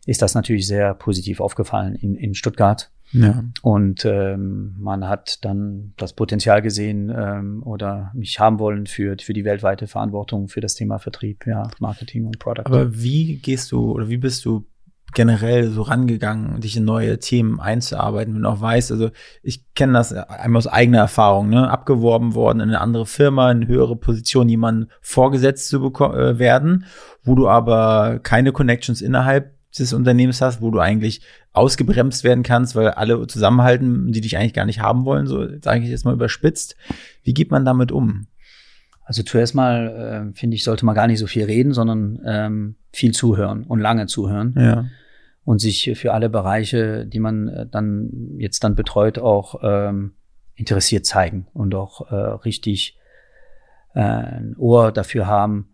ist das natürlich sehr positiv aufgefallen in, in Stuttgart. Ja. Und ähm, man hat dann das Potenzial gesehen ähm, oder mich haben wollen für, für die weltweite Verantwortung für das Thema Vertrieb, ja, Marketing und Product. Aber wie gehst du oder wie bist du generell so rangegangen, dich in neue Themen einzuarbeiten, wenn du auch weißt, also ich kenne das einmal aus eigener Erfahrung, ne, abgeworben worden in eine andere Firma, in eine höhere Position, jemanden vorgesetzt zu äh, werden, wo du aber keine Connections innerhalb des Unternehmens hast, wo du eigentlich ausgebremst werden kannst, weil alle zusammenhalten, die dich eigentlich gar nicht haben wollen, so sage ich jetzt mal überspitzt. Wie geht man damit um? Also zuerst mal äh, finde ich, sollte man gar nicht so viel reden, sondern ähm, viel zuhören und lange zuhören. Ja. Und sich für alle Bereiche, die man äh, dann jetzt dann betreut, auch ähm, interessiert zeigen und auch äh, richtig äh, ein Ohr dafür haben,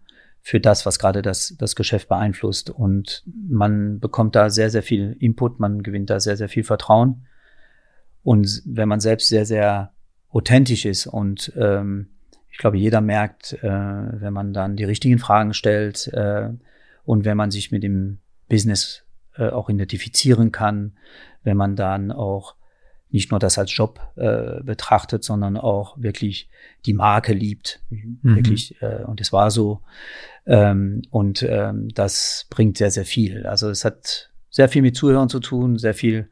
für das, was gerade das, das Geschäft beeinflusst. Und man bekommt da sehr, sehr viel Input, man gewinnt da sehr, sehr viel Vertrauen. Und wenn man selbst sehr, sehr authentisch ist und ähm, ich glaube, jeder merkt, äh, wenn man dann die richtigen Fragen stellt äh, und wenn man sich mit dem Business äh, auch identifizieren kann, wenn man dann auch nicht nur das als Job äh, betrachtet, sondern auch wirklich die Marke liebt. Mhm. Wirklich, äh, und es war so. Ähm, und ähm, das bringt sehr, sehr viel. Also es hat sehr viel mit Zuhören zu tun, sehr viel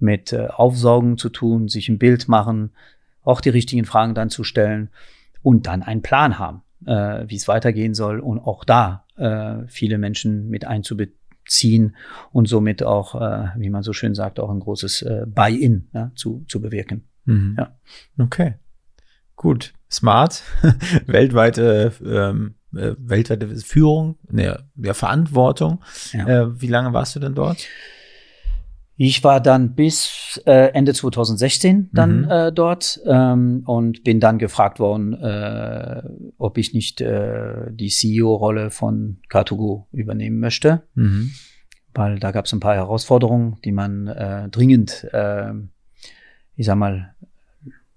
mit äh, Aufsaugen zu tun, sich ein Bild machen, auch die richtigen Fragen dann zu stellen und dann einen Plan haben, äh, wie es weitergehen soll und auch da äh, viele Menschen mit einzubeziehen ziehen und somit auch, äh, wie man so schön sagt, auch ein großes äh, Buy-in ja, zu, zu bewirken. Mhm. Ja. Okay. Gut. Smart. [LAUGHS] weltweite, ähm, äh, weltweite Führung, ne, ja, Verantwortung. Ja. Äh, wie lange warst du denn dort? Ich war dann bis äh, Ende 2016 dann mhm. äh, dort ähm, und bin dann gefragt worden, äh, ob ich nicht äh, die CEO-Rolle von Car2Go übernehmen möchte, mhm. weil da gab es ein paar Herausforderungen, die man äh, dringend, äh, ich sag mal,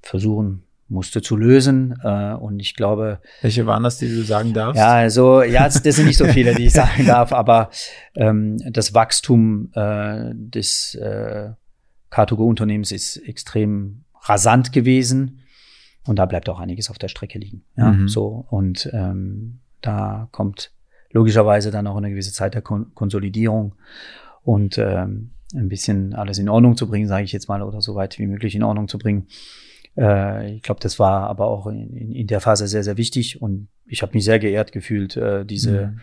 versuchen musste zu lösen. Äh, und ich glaube. Welche waren das, die du sagen darfst? Ja, also, ja, das sind nicht so viele, die ich [LAUGHS] sagen darf, aber ähm, das Wachstum äh, des äh, Car2Go-Unternehmens ist extrem rasant gewesen. Und da bleibt auch einiges auf der Strecke liegen. Ja, mhm. so. Und ähm, da kommt logischerweise dann auch eine gewisse Zeit der Kon Konsolidierung und ähm, ein bisschen alles in Ordnung zu bringen, sage ich jetzt mal, oder so weit wie möglich in Ordnung zu bringen. Äh, ich glaube, das war aber auch in, in, in, der Phase sehr, sehr wichtig und ich habe mich sehr geehrt gefühlt, äh, diese, mhm.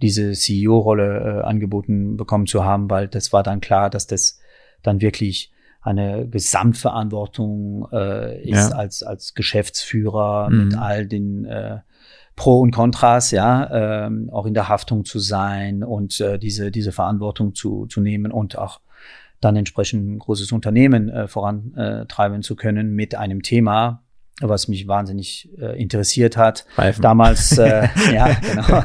diese CEO-Rolle äh, angeboten bekommen zu haben, weil das war dann klar, dass das dann wirklich eine Gesamtverantwortung äh, ist ja. als, als Geschäftsführer mhm. mit all den äh, Pro und Kontras, ja, ähm, auch in der Haftung zu sein und äh, diese, diese Verantwortung zu, zu nehmen und auch dann entsprechend ein großes Unternehmen äh, vorantreiben zu können mit einem Thema, was mich wahnsinnig äh, interessiert hat. Reifen. Damals, äh, [LAUGHS] ja, genau.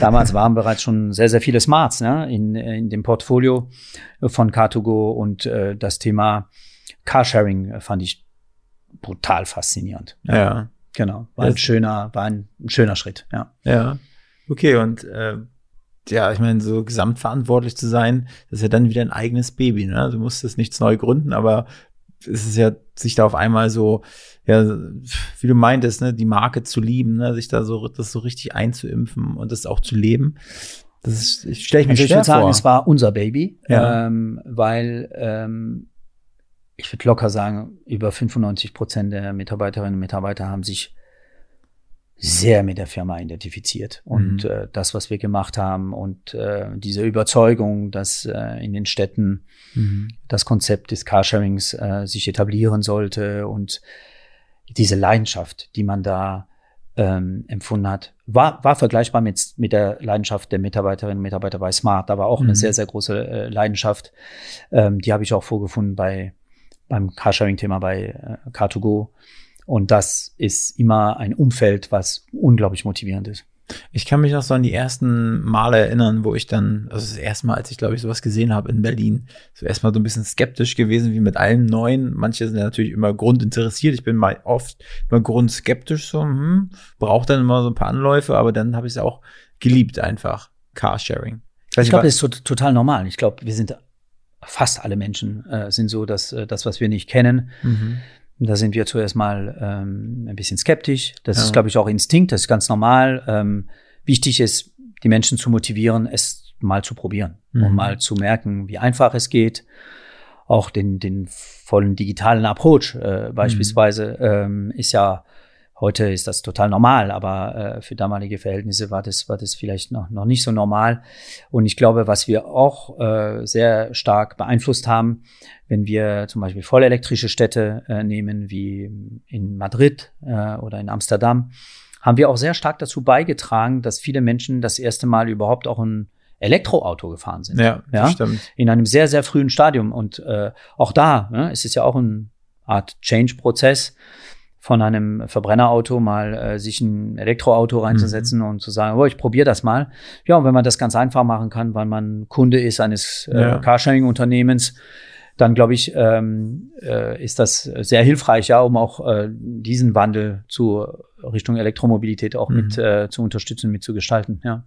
Damals waren bereits schon sehr, sehr viele Smarts ne, in, in dem Portfolio von Car2Go und äh, das Thema Carsharing fand ich brutal faszinierend. Ja. ja. Genau. War ein schöner, war ein, ein schöner Schritt, ja. Ja. Okay, und äh, ja, ich meine, so gesamtverantwortlich zu sein, das ist ja dann wieder ein eigenes Baby. Ne? Du musst es nichts neu gründen, aber es ist ja, sich da auf einmal so, ja, wie du meintest, ne, die Marke zu lieben, ne, sich da so, das so richtig einzuimpfen und das auch zu leben. Das ist, stelle ich mir also schwer ich würde sagen, vor. es war unser Baby, ja. ähm, weil ähm, ich würde locker sagen, über 95 Prozent der Mitarbeiterinnen und Mitarbeiter haben sich sehr mit der Firma identifiziert. Und mhm. äh, das, was wir gemacht haben und äh, diese Überzeugung, dass äh, in den Städten mhm. das Konzept des Carsharings äh, sich etablieren sollte und diese Leidenschaft, die man da ähm, empfunden hat, war, war vergleichbar mit, mit der Leidenschaft der Mitarbeiterinnen und Mitarbeiter bei Smart, aber auch mhm. eine sehr, sehr große äh, Leidenschaft. Ähm, die habe ich auch vorgefunden bei beim Carsharing-Thema bei äh, Car2Go. Und das ist immer ein Umfeld, was unglaublich motivierend ist. Ich kann mich noch so an die ersten Male erinnern, wo ich dann, also das erste Mal, als ich glaube ich sowas gesehen habe in Berlin, so erstmal so ein bisschen skeptisch gewesen, wie mit allem Neuen. Manche sind ja natürlich immer grundinteressiert. Ich bin mal oft immer grundskeptisch, so, hm, braucht dann immer so ein paar Anläufe, aber dann habe ich es auch geliebt einfach. Carsharing. Ich, ich glaube, das ist total normal. Ich glaube, wir sind fast alle Menschen äh, sind so, dass äh, das, was wir nicht kennen, mhm da sind wir zuerst mal ähm, ein bisschen skeptisch. Das ja. ist, glaube ich, auch Instinkt, das ist ganz normal. Ähm, wichtig ist, die Menschen zu motivieren, es mal zu probieren mhm. und mal zu merken, wie einfach es geht. Auch den, den vollen digitalen Approach äh, beispielsweise mhm. ähm, ist ja Heute ist das total normal, aber äh, für damalige Verhältnisse war das, war das vielleicht noch, noch nicht so normal. Und ich glaube, was wir auch äh, sehr stark beeinflusst haben, wenn wir zum Beispiel vollelektrische Städte äh, nehmen, wie in Madrid äh, oder in Amsterdam, haben wir auch sehr stark dazu beigetragen, dass viele Menschen das erste Mal überhaupt auch ein Elektroauto gefahren sind. Ja, ja? stimmt. In einem sehr, sehr frühen Stadium. Und äh, auch da ne, ist es ja auch eine Art Change-Prozess von einem Verbrennerauto mal äh, sich ein Elektroauto reinzusetzen mhm. und zu sagen, oh, ich probiere das mal. Ja, und wenn man das ganz einfach machen kann, weil man Kunde ist eines äh, ja. Carsharing-Unternehmens, dann glaube ich, ähm, äh, ist das sehr hilfreich, ja, um auch äh, diesen Wandel zu Richtung Elektromobilität auch mhm. mit äh, zu unterstützen, mit zu gestalten. Ja.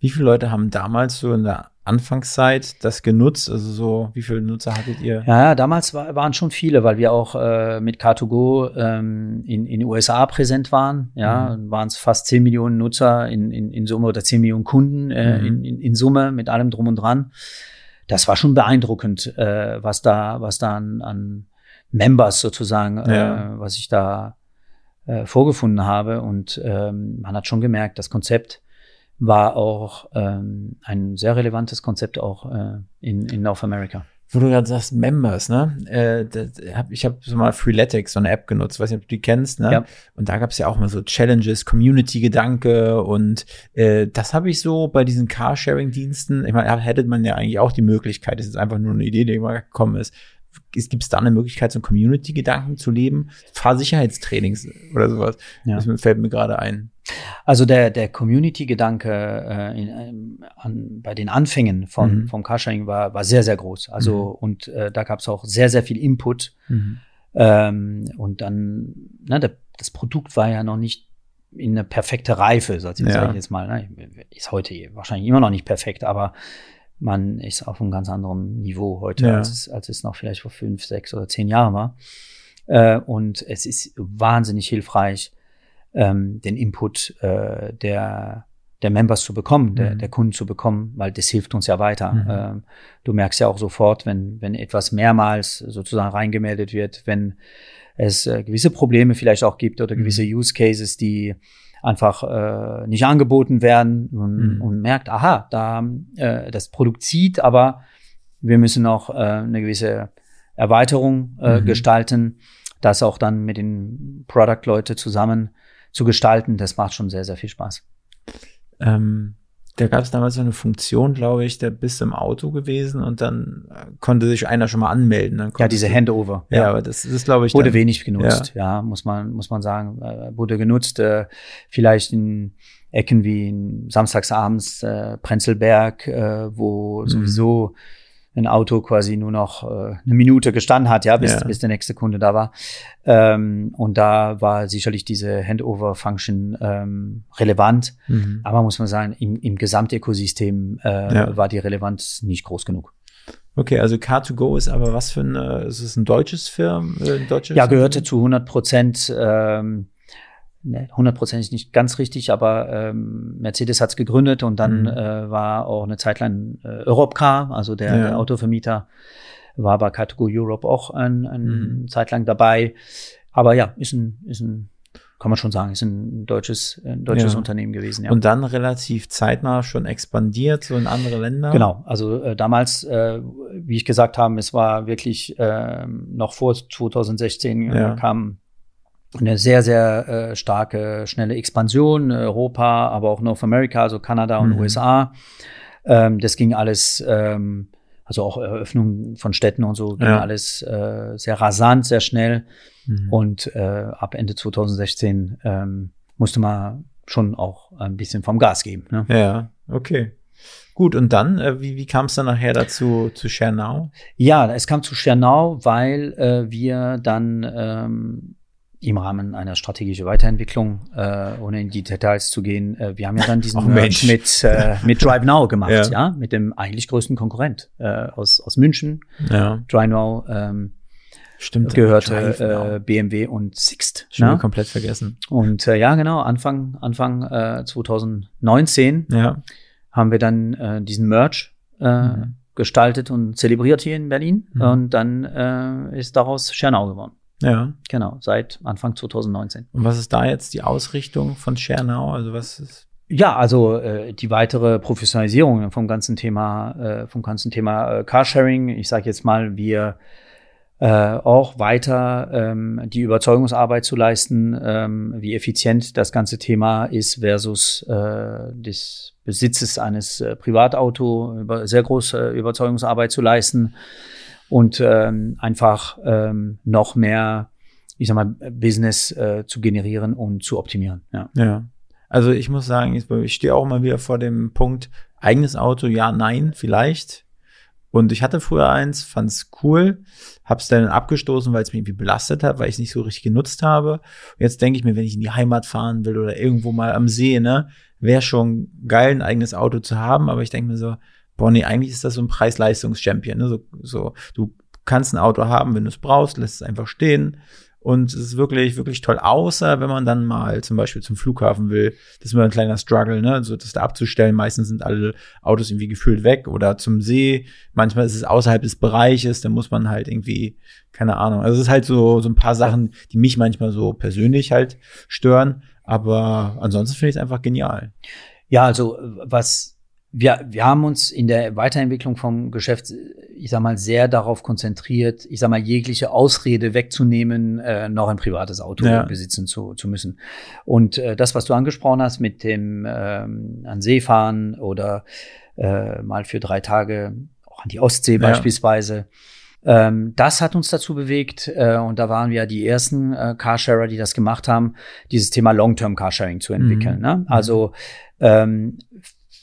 Wie viele Leute haben damals so in der Anfangszeit das genutzt? Also so, wie viele Nutzer hattet ihr? Ja, damals war, waren schon viele, weil wir auch äh, mit Car2Go ähm, in in USA präsent waren. Ja, mhm. waren es fast 10 Millionen Nutzer in, in, in Summe oder 10 Millionen Kunden äh, mhm. in, in, in Summe mit allem drum und dran das war schon beeindruckend, äh, was da, was da an, an Members sozusagen, ja. äh, was ich da äh, vorgefunden habe. Und ähm, man hat schon gemerkt, das Konzept war auch ähm, ein sehr relevantes Konzept auch äh, in, in North America wo du gerade sagst, Members, ne? Äh, das, hab, ich habe so mal Freeletics, so eine App genutzt, weiß nicht, ob du die kennst, ne? Ja. Und da gab es ja auch mal so Challenges, Community-Gedanke und äh, das habe ich so bei diesen Carsharing-Diensten, ich meine, hätte man ja eigentlich auch die Möglichkeit, das ist einfach nur eine Idee, die immer gekommen ist, gibt es da eine Möglichkeit, so Community-Gedanken zu leben? Fahrsicherheitstrainings oder sowas. Ja. Das fällt mir gerade ein. Also der, der Community-Gedanke äh, in, ähm, an, bei den Anfängen von, mhm. vom Carsharing war, war sehr, sehr groß. Also mhm. und äh, da gab es auch sehr, sehr viel Input. Mhm. Ähm, und dann, na, der, das Produkt war ja noch nicht in eine perfekte Reife, sag ich, ja. jetzt mal. Ne? Ist heute wahrscheinlich immer noch nicht perfekt, aber man ist auf einem ganz anderen Niveau heute, ja. als, es, als es noch vielleicht vor fünf, sechs oder zehn Jahren war. Äh, und es ist wahnsinnig hilfreich, ähm, den Input äh, der der Members zu bekommen, der, mhm. der Kunden zu bekommen, weil das hilft uns ja weiter. Mhm. Ähm, du merkst ja auch sofort, wenn, wenn etwas mehrmals sozusagen reingemeldet wird, wenn es äh, gewisse Probleme vielleicht auch gibt oder gewisse mhm. Use Cases, die einfach äh, nicht angeboten werden und, mhm. und merkt, aha, da äh, das Produkt zieht, aber wir müssen noch äh, eine gewisse Erweiterung äh, mhm. gestalten, das auch dann mit den Product-Leute zusammen zu gestalten, das macht schon sehr, sehr viel Spaß. Ähm, da gab es damals so eine Funktion, glaube ich, der bist im Auto gewesen und dann äh, konnte sich einer schon mal anmelden. ja, diese Handover. Ja, ja, aber das ist, glaube ich. Wurde dann, wenig genutzt, ja. ja, muss man, muss man sagen. Äh, wurde genutzt, äh, vielleicht in Ecken wie in samstagsabends äh, Prenzlberg, äh, wo mhm. sowieso ein Auto quasi nur noch äh, eine Minute gestanden hat, ja, bis, ja. bis der nächste Kunde da war. Ähm, und da war sicherlich diese Handover-Function ähm, relevant. Mhm. Aber muss man sagen, im, im Gesamtökosystem äh, ja. war die Relevanz nicht groß genug. Okay, also Car2Go ist aber was für ein, ist es ein deutsches Firm? Äh, ein deutsches ja, gehörte zu 100 Prozent ähm, hundertprozentig nicht ganz richtig, aber ähm, Mercedes hat es gegründet und dann mhm. äh, war auch eine Zeit lang äh, Europcar, also der, ja. der Autovermieter, war bei Cartogo Europe auch ein, ein mhm. Zeit lang dabei. Aber ja, ist ein, ist ein kann man schon sagen, ist ein deutsches, ein deutsches ja. Unternehmen gewesen. Ja. Und dann relativ zeitnah schon expandiert, so in andere Länder? Genau, also äh, damals, äh, wie ich gesagt habe, es war wirklich äh, noch vor 2016 ja. kam eine sehr, sehr äh, starke, schnelle Expansion, Europa, aber auch North America, also Kanada und mhm. USA. Ähm, das ging alles, ähm, also auch Eröffnung von Städten und so, ging ja. alles äh, sehr rasant, sehr schnell. Mhm. Und äh, ab Ende 2016 ähm, musste man schon auch ein bisschen vom Gas geben. Ne? Ja, okay. Gut, und dann, äh, wie, wie kam es dann nachher dazu, zu Schernau? Ja, es kam zu Schernau, weil äh, wir dann ähm, im Rahmen einer strategischen Weiterentwicklung, äh, ohne in die Details zu gehen, äh, wir haben ja dann diesen [LAUGHS] Oh, Mensch. mit, äh, mit Drive Now gemacht, Ja. ja. mit dem eigentlich größten Konkurrent äh, aus, aus München. Ja, Drive Now ähm, stimmt. gehörte äh, BMW und Sixt. Schon Ne? komplett vergessen. Und äh, ja, genau, Anfang, Anfang äh, 2019 Ja, haben wir dann äh, diesen Merch äh, Mhm. gestaltet und zelebriert hier in Berlin. Mhm. Und dann äh, ist daraus Schernau geworden. Ja. Genau, seit Anfang 2019. Und was ist da jetzt die Ausrichtung von Schernau? Also was ist? Ja, also äh, die weitere Professionalisierung vom ganzen Thema, äh, vom ganzen Thema äh, Carsharing. Ich sage jetzt mal, wir äh, auch weiter ähm, die Überzeugungsarbeit zu leisten, ähm, wie effizient das ganze Thema ist versus äh, des Besitzes eines äh, Privatauto, über, sehr große Überzeugungsarbeit zu leisten und ähm, einfach ähm, noch mehr, ich sag mal, Business äh, zu generieren und zu optimieren. Ja. Ja. Also ich muss sagen, ich, stehe auch mal wieder vor dem Punkt, eigenes Auto, ja, nein, vielleicht. Und ich hatte früher eins, fand's cool, hab's dann abgestoßen, weil es mich irgendwie belastet hat, weil ich es nicht so richtig genutzt habe. Und jetzt denke ich mir, wenn ich in die Heimat fahren will oder irgendwo mal am See, ne, wäre schon geil, ein eigenes Auto zu haben, aber ich denke mir so, boah, nee, eigentlich ist das so ein Preis-Leistungs-Champion, ne? So, so, du kannst ein Auto haben, wenn du es brauchst, lässt es einfach stehen. Und es ist wirklich, wirklich toll, außer wenn man dann mal zum Beispiel zum Flughafen will. Das ist immer ein kleiner Struggle, ne? So das da abzustellen. Meistens sind alle Autos irgendwie gefühlt weg oder zum See. Manchmal ist es außerhalb des Bereiches, dann muss man halt irgendwie, keine Ahnung. Also es ist halt so, so ein paar Sachen, die mich manchmal so persönlich halt stören. Aber ansonsten finde ich es einfach genial. Ja, also was wir, wir haben uns in der Weiterentwicklung vom Geschäft, ich sag mal, sehr darauf konzentriert, ich sag mal, jegliche Ausrede wegzunehmen, äh, noch ein privates Auto Ja. besitzen zu, zu müssen. Und äh, das, was du angesprochen hast mit dem ähm, an See fahren oder äh, mal für drei Tage auch an die Ostsee Ja. beispielsweise, ähm, das hat uns dazu bewegt, äh, und da waren wir ja die ersten äh, Carsharer, die das gemacht haben, dieses Thema Long-Term Carsharing zu entwickeln. Mhm. Ne? Also ähm,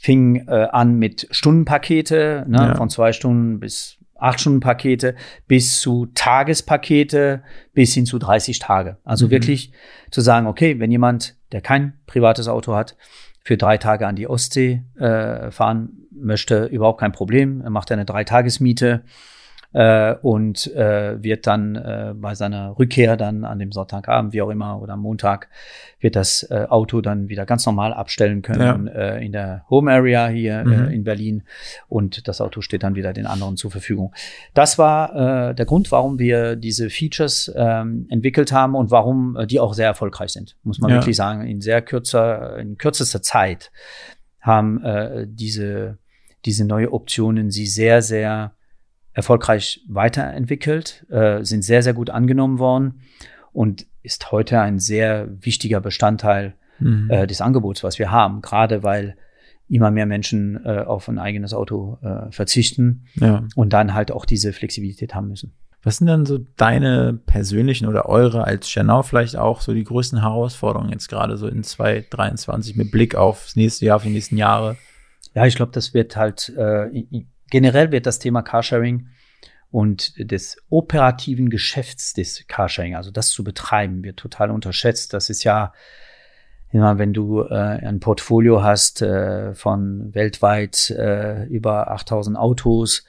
fing äh, an mit Stundenpakete, ne, Ja. von zwei Stunden bis acht Stunden Pakete, bis zu Tagespakete, bis hin zu 30 Tage. Also Mhm. wirklich zu sagen, okay, wenn jemand, der kein privates Auto hat, für drei Tage an die Ostsee äh, fahren möchte, überhaupt kein Problem. Er macht eine Dreitagesmiete äh, und äh, wird dann äh, bei seiner Rückkehr dann an dem Sonntagabend, wie auch immer, oder am Montag, wird das äh, Auto dann wieder ganz normal abstellen können äh, in der Home Area hier Mhm. äh, in Berlin und das Auto steht dann wieder den anderen zur Verfügung. Das war äh, der Grund, warum wir diese Features ähm, entwickelt haben und warum äh, die auch sehr erfolgreich sind, muss man Ja. wirklich sagen. In sehr kürzer, in kürzester Zeit haben äh, diese diese neue Optionen sie sehr, sehr erfolgreich weiterentwickelt, äh, sind sehr, sehr gut angenommen worden und ist heute ein sehr wichtiger Bestandteil Mhm. äh, des Angebots, was wir haben, gerade weil immer mehr Menschen äh, auf ein eigenes Auto äh, verzichten ja. und dann halt auch diese Flexibilität haben müssen. Was sind dann so deine persönlichen oder eure als Schernau vielleicht auch so die größten Herausforderungen jetzt gerade so in 2023 mit Blick aufs nächste Jahr, auf die nächsten Jahre? Ja, ich glaube, das wird halt äh, generell wird das Thema Carsharing und des operativen Geschäfts des Carsharing, also das zu betreiben, wird total unterschätzt. Das ist ja immer, wenn du äh, ein Portfolio hast äh, von weltweit äh, über 8000 Autos,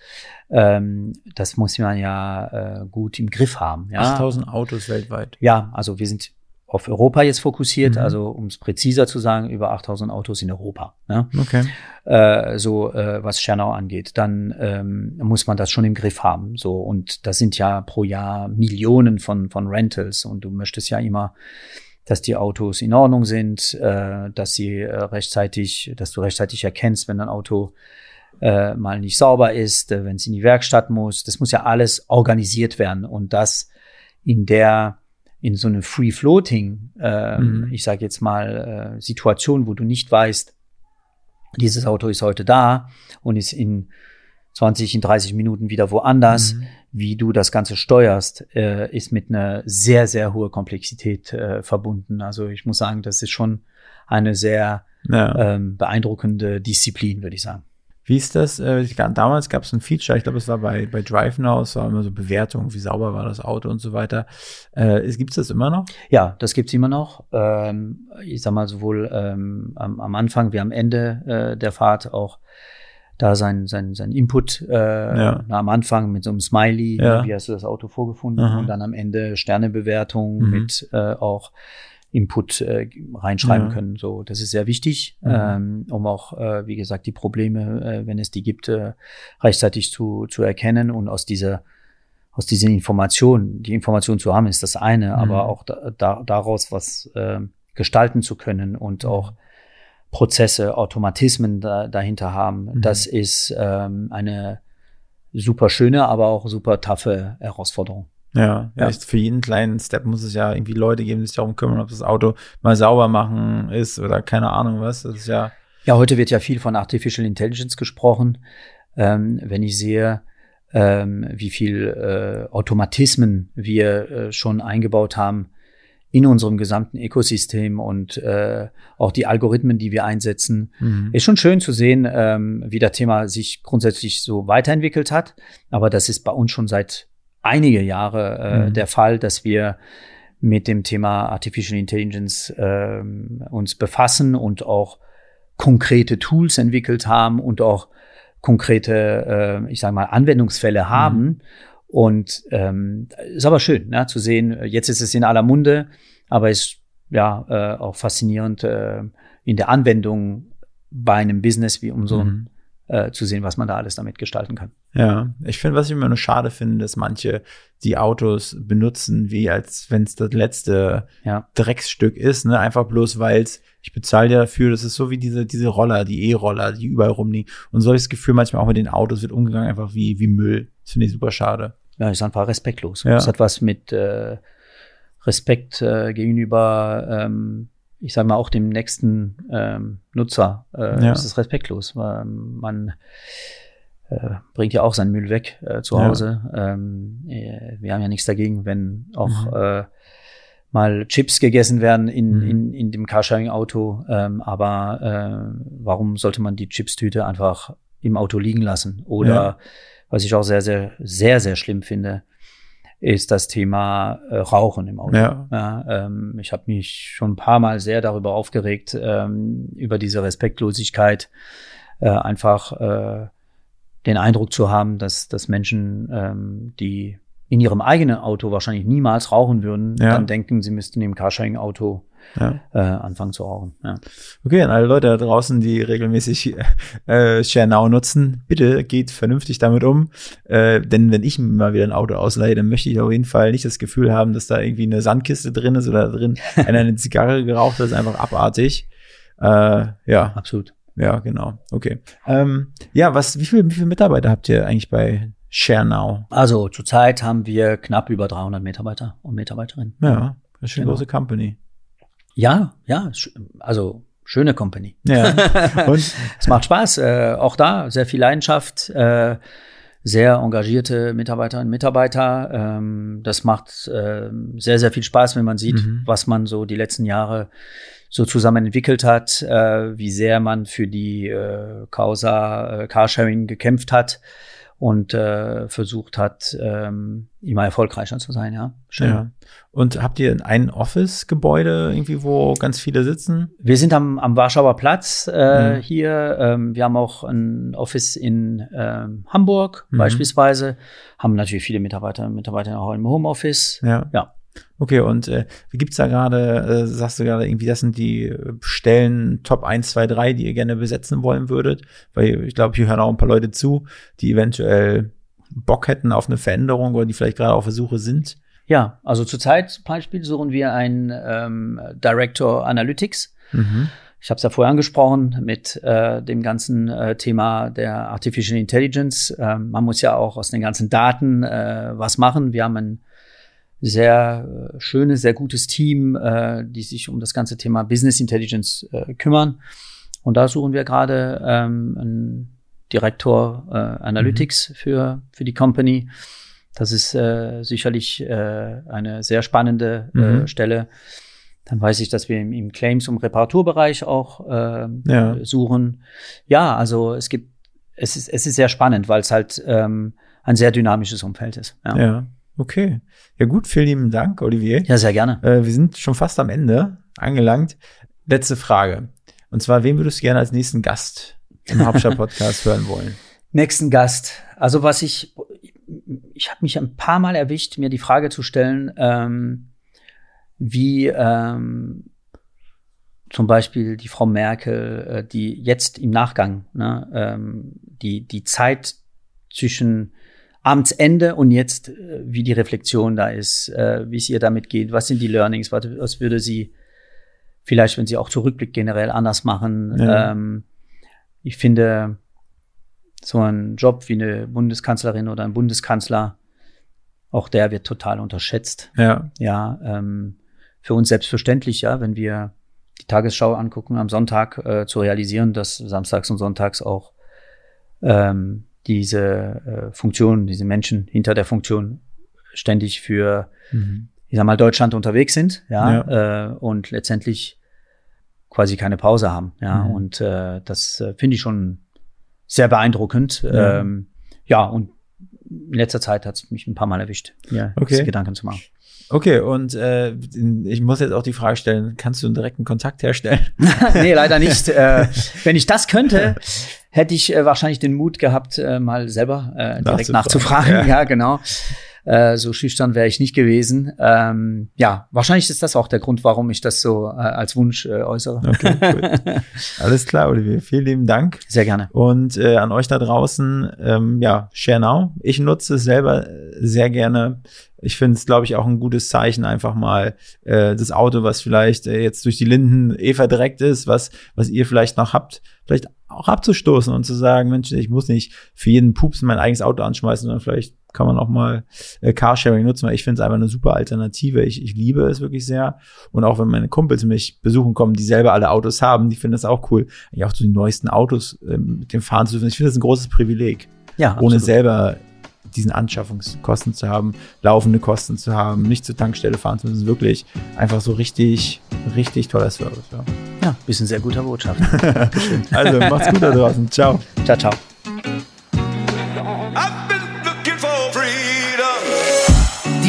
ähm, das muss man ja äh, gut im Griff haben. Ja? 8000 Autos weltweit. Ja, also wir sind auf Europa jetzt fokussiert, Mhm. also um es präziser zu sagen, über 8000 Autos in Europa. Ne? Okay. äh, so äh, was Schernau angeht, dann ähm, muss man das schon im Griff haben. So und das sind ja pro Jahr Millionen von von Rentals und du möchtest ja immer, dass die Autos in Ordnung sind, äh, dass sie äh, rechtzeitig, dass du rechtzeitig erkennst, wenn ein Auto äh, mal nicht sauber ist, äh, wenn es in die Werkstatt muss. Das muss ja alles organisiert werden und das in der in so eine Free Floating, äh, Mhm. ich sage jetzt mal äh, Situation, wo du nicht weißt, dieses Auto ist heute da und ist in 20 in 30 Minuten wieder woanders. Mhm. Wie du das Ganze steuerst, äh, ist mit einer sehr, sehr hohe Komplexität äh, verbunden. Also ich muss sagen, das ist schon eine sehr ja. ähm, beeindruckende Disziplin, würde ich sagen. Wie ist das? Äh, damals gab es ein Feature, ich glaube, es war bei, bei Drive Now, es war immer so Bewertung, wie sauber war das Auto und so weiter. Äh, gibt es das immer noch? Ja, das gibt es immer noch. Ähm, ich sag mal, sowohl ähm, am, am Anfang wie am Ende äh, der Fahrt auch da sein, sein, sein Input äh, ja. am Anfang mit so einem Smiley, ja. wie hast du das Auto vorgefunden Aha. und dann am Ende Sternebewertung mhm. mit äh, auch Input äh, reinschreiben ja. können. So, das ist sehr wichtig, mhm. ähm, um auch, äh, wie gesagt, die Probleme, äh, wenn es die gibt, äh, rechtzeitig zu, zu erkennen und aus dieser aus diesen Informationen, die Information zu haben, ist das eine, mhm. aber auch da, da, daraus was äh, gestalten zu können und auch Prozesse, Automatismen da, dahinter haben. Mhm. Das ist ähm, eine super schöne, aber auch super taffe Herausforderung. Ja, ja. für jeden kleinen Step muss es ja irgendwie Leute geben, die sich darum kümmern, ob das Auto mal sauber machen ist oder keine Ahnung was. Das ist ja. Ja, heute wird ja viel von Artificial Intelligence gesprochen. Ähm, wenn ich sehe, ähm, wie viel äh, Automatismen wir äh, schon eingebaut haben in unserem gesamten Ökosystem und äh, auch die Algorithmen, die wir einsetzen, mhm. ist schon schön zu sehen, ähm, wie das Thema sich grundsätzlich so weiterentwickelt hat. Aber das ist bei uns schon seit einige Jahre äh, mhm. der Fall, dass wir mit dem Thema Artificial Intelligence äh, uns befassen und auch konkrete Tools entwickelt haben und auch konkrete, äh, ich sage mal, Anwendungsfälle haben. Mhm. Und ähm, ist aber schön ne, zu sehen, jetzt ist es in aller Munde, aber ist ja äh, auch faszinierend äh, in der Anwendung bei einem Business wie unserem mhm äh, zu sehen, was man da alles damit gestalten kann. Ja, ich finde, was ich immer nur schade finde, dass manche die Autos benutzen, wie als wenn es das letzte ja. Drecksstück ist, ne? Einfach bloß, weil ich bezahle ja dafür, das ist so wie diese, diese Roller, die E-Roller, die überall rumliegen. Und so habe ich das Gefühl, manchmal auch mit den Autos wird umgegangen, einfach wie, wie Müll. Das finde ich super schade. Ja, ist einfach respektlos. Ja. Das hat was mit äh, Respekt äh, gegenüber ähm, ich sage mal, auch dem nächsten ähm, Nutzer äh, ja. ist es respektlos. Weil man äh, bringt ja auch seinen Müll weg äh, zu Hause. Ja. Ähm, äh, wir haben ja nichts dagegen, wenn auch mhm. äh, mal Chips gegessen werden in, mhm. in, in dem Carsharing-Auto. Ähm, aber äh, warum sollte man die Chipstüte einfach im Auto liegen lassen? Oder ja. was ich auch sehr, sehr, sehr, sehr schlimm finde, ist das Thema äh, Rauchen im Auto. Ja. ja ähm, ich habe mich schon ein paar Mal sehr darüber aufgeregt, ähm, über diese Respektlosigkeit, äh, einfach äh, den Eindruck zu haben, dass, dass Menschen, ähm, die in ihrem eigenen Auto wahrscheinlich niemals rauchen würden, ja. dann denken, sie müssten im Carsharing-Auto ja. äh, anfangen zu rauchen. Ja. Okay, an alle Leute da draußen, die regelmäßig [LAUGHS] äh, ShareNow nutzen, bitte geht vernünftig damit um. Äh, denn wenn ich mir mal wieder ein Auto ausleihe, dann möchte ich auf jeden Fall nicht das Gefühl haben, dass da irgendwie eine Sandkiste drin ist oder drin [LAUGHS] einer eine Zigarre geraucht hat. Das ist einfach abartig. Äh, ja. Absolut. Ja, genau. Okay. Ähm, ja, was, wie viele, wie viele Mitarbeiter habt ihr eigentlich bei ShareNow? Also zurzeit haben wir knapp über 300 Mitarbeiter und Mitarbeiterinnen. Ja, das ist eine genau. große Company. Ja, ja, also schöne Company. Ja. [LAUGHS] Und es macht Spaß. Äh, auch da sehr viel Leidenschaft, äh, sehr engagierte Mitarbeiterinnen und Mitarbeiter. Ähm, das macht äh, sehr, sehr viel Spaß, wenn man sieht, mhm. was man so die letzten Jahre so zusammen entwickelt hat, äh, wie sehr man für die äh, Causa äh, Carsharing gekämpft hat und äh, versucht hat, ähm, immer erfolgreicher zu sein, ja. Schön. Ja. Und habt ihr ein Office-Gebäude irgendwie, wo ganz viele sitzen? Wir sind am, am Warschauer Platz äh, mhm. hier. Ähm, wir haben auch ein Office in ähm, Hamburg mhm. beispielsweise. Haben natürlich viele Mitarbeiter und Mitarbeiter auch im Homeoffice. Ja. ja. Okay, und äh, wie gibt's da gerade, äh, sagst du gerade irgendwie, das sind die äh, Stellen Top 1, 2, 3, die ihr gerne besetzen wollen würdet? Weil ich glaube, hier hören auch ein paar Leute zu, die eventuell Bock hätten auf eine Veränderung oder die vielleicht gerade auf der Suche sind. Ja, also zurzeit zum Beispiel suchen wir einen ähm, Director Analytics. Mhm. Ich habe es ja vorher angesprochen mit äh, dem ganzen äh, Thema der Artificial Intelligence. Ähm, man muss ja auch aus den ganzen Daten äh, was machen. Wir haben ein sehr äh, schönes, sehr gutes Team, äh, die sich um das ganze Thema Business Intelligence äh, kümmern. Und da suchen wir gerade ähm, einen Direktor äh, Analytics mhm. für, für die Company. Das ist äh, sicherlich äh, eine sehr spannende äh, mhm. Stelle. Dann weiß ich, dass wir im, im Claims- und Reparaturbereich auch äh, ja. suchen. Ja, also es gibt, es ist, es ist sehr spannend, weil es halt ähm, ein sehr dynamisches Umfeld ist. Ja. ja, okay. Ja gut, vielen lieben Dank, Olivier. Ja, sehr gerne. Äh, wir sind schon fast am Ende angelangt. Letzte Frage. Und zwar, wen würdest du gerne als nächsten Gast im Hauptstadt-Podcast [LAUGHS] hören wollen? Nächsten Gast. Also was ich, ich habe mich ein paar Mal erwischt, mir die Frage zu stellen, ähm, wie ähm, zum Beispiel die Frau Merkel, äh, die jetzt im Nachgang, ne, ähm, die, die Zeit zwischen Amtsende und jetzt, äh, wie die Reflexion da ist, äh, wie es ihr damit geht, was sind die Learnings, was, was würde sie vielleicht, wenn sie auch zurückblickt, generell anders machen. Ja. Ähm, ich finde, so ein Job wie eine Bundeskanzlerin oder ein Bundeskanzler, auch der wird total unterschätzt. Ja. Ja, ähm, für uns selbstverständlich, ja, wenn wir die Tagesschau angucken am Sonntag, äh, zu realisieren, dass samstags und sonntags auch ähm, diese äh, Funktion, diese Menschen hinter der Funktion ständig für, mhm. ich sag mal, Deutschland unterwegs sind, ja, ja. Äh, und letztendlich quasi keine Pause haben, ja, mhm. und äh, das äh, finde ich schon sehr beeindruckend, ja, ähm, ja und in letzter Zeit hat es mich ein paar Mal erwischt, ja, okay. Gedanken zu machen. Okay, und äh, ich muss jetzt auch die Frage stellen, kannst du einen direkten Kontakt herstellen? [LAUGHS] nee, leider nicht. äh, wenn ich das könnte, hätte ich äh, wahrscheinlich den Mut gehabt, äh, mal selber äh, direkt nachzufragen. nachzufragen. Ja. ja, genau. Äh, so schüchtern wäre ich nicht gewesen. Ähm, ja, wahrscheinlich ist das auch der Grund, warum ich das so äh, als Wunsch äh, äußere. Okay, gut. [LAUGHS] Alles klar, Olivier. Vielen lieben Dank. Sehr gerne. Und äh, an euch da draußen, ähm, ja, Share Now. Ich nutze es selber sehr gerne. Ich finde es, glaube ich, auch ein gutes Zeichen, einfach mal äh, das Auto, was vielleicht äh, jetzt durch die Linden eh verdreckt ist, was, was ihr vielleicht noch habt, vielleicht auch abzustoßen und zu sagen, Mensch, ich muss nicht für jeden Pups mein eigenes Auto anschmeißen, sondern vielleicht kann man auch mal äh, Carsharing nutzen, weil ich finde es einfach eine super Alternative. Ich, ich liebe es wirklich sehr. Und auch wenn meine Kumpels mich besuchen kommen, die selber alle Autos haben, die finden das auch cool, ja auch so die neuesten Autos äh, mit dem fahren zu dürfen. Ich finde das ein großes Privileg. Ja, absolut. ohne selber diesen Anschaffungskosten zu haben, laufende Kosten zu haben, nicht zur Tankstelle fahren zu müssen. Wirklich einfach so richtig, richtig toller Service. Ja, ja bist ein sehr guter Botschaft. [LAUGHS] also macht's gut da draußen. Ciao. Ciao, ciao.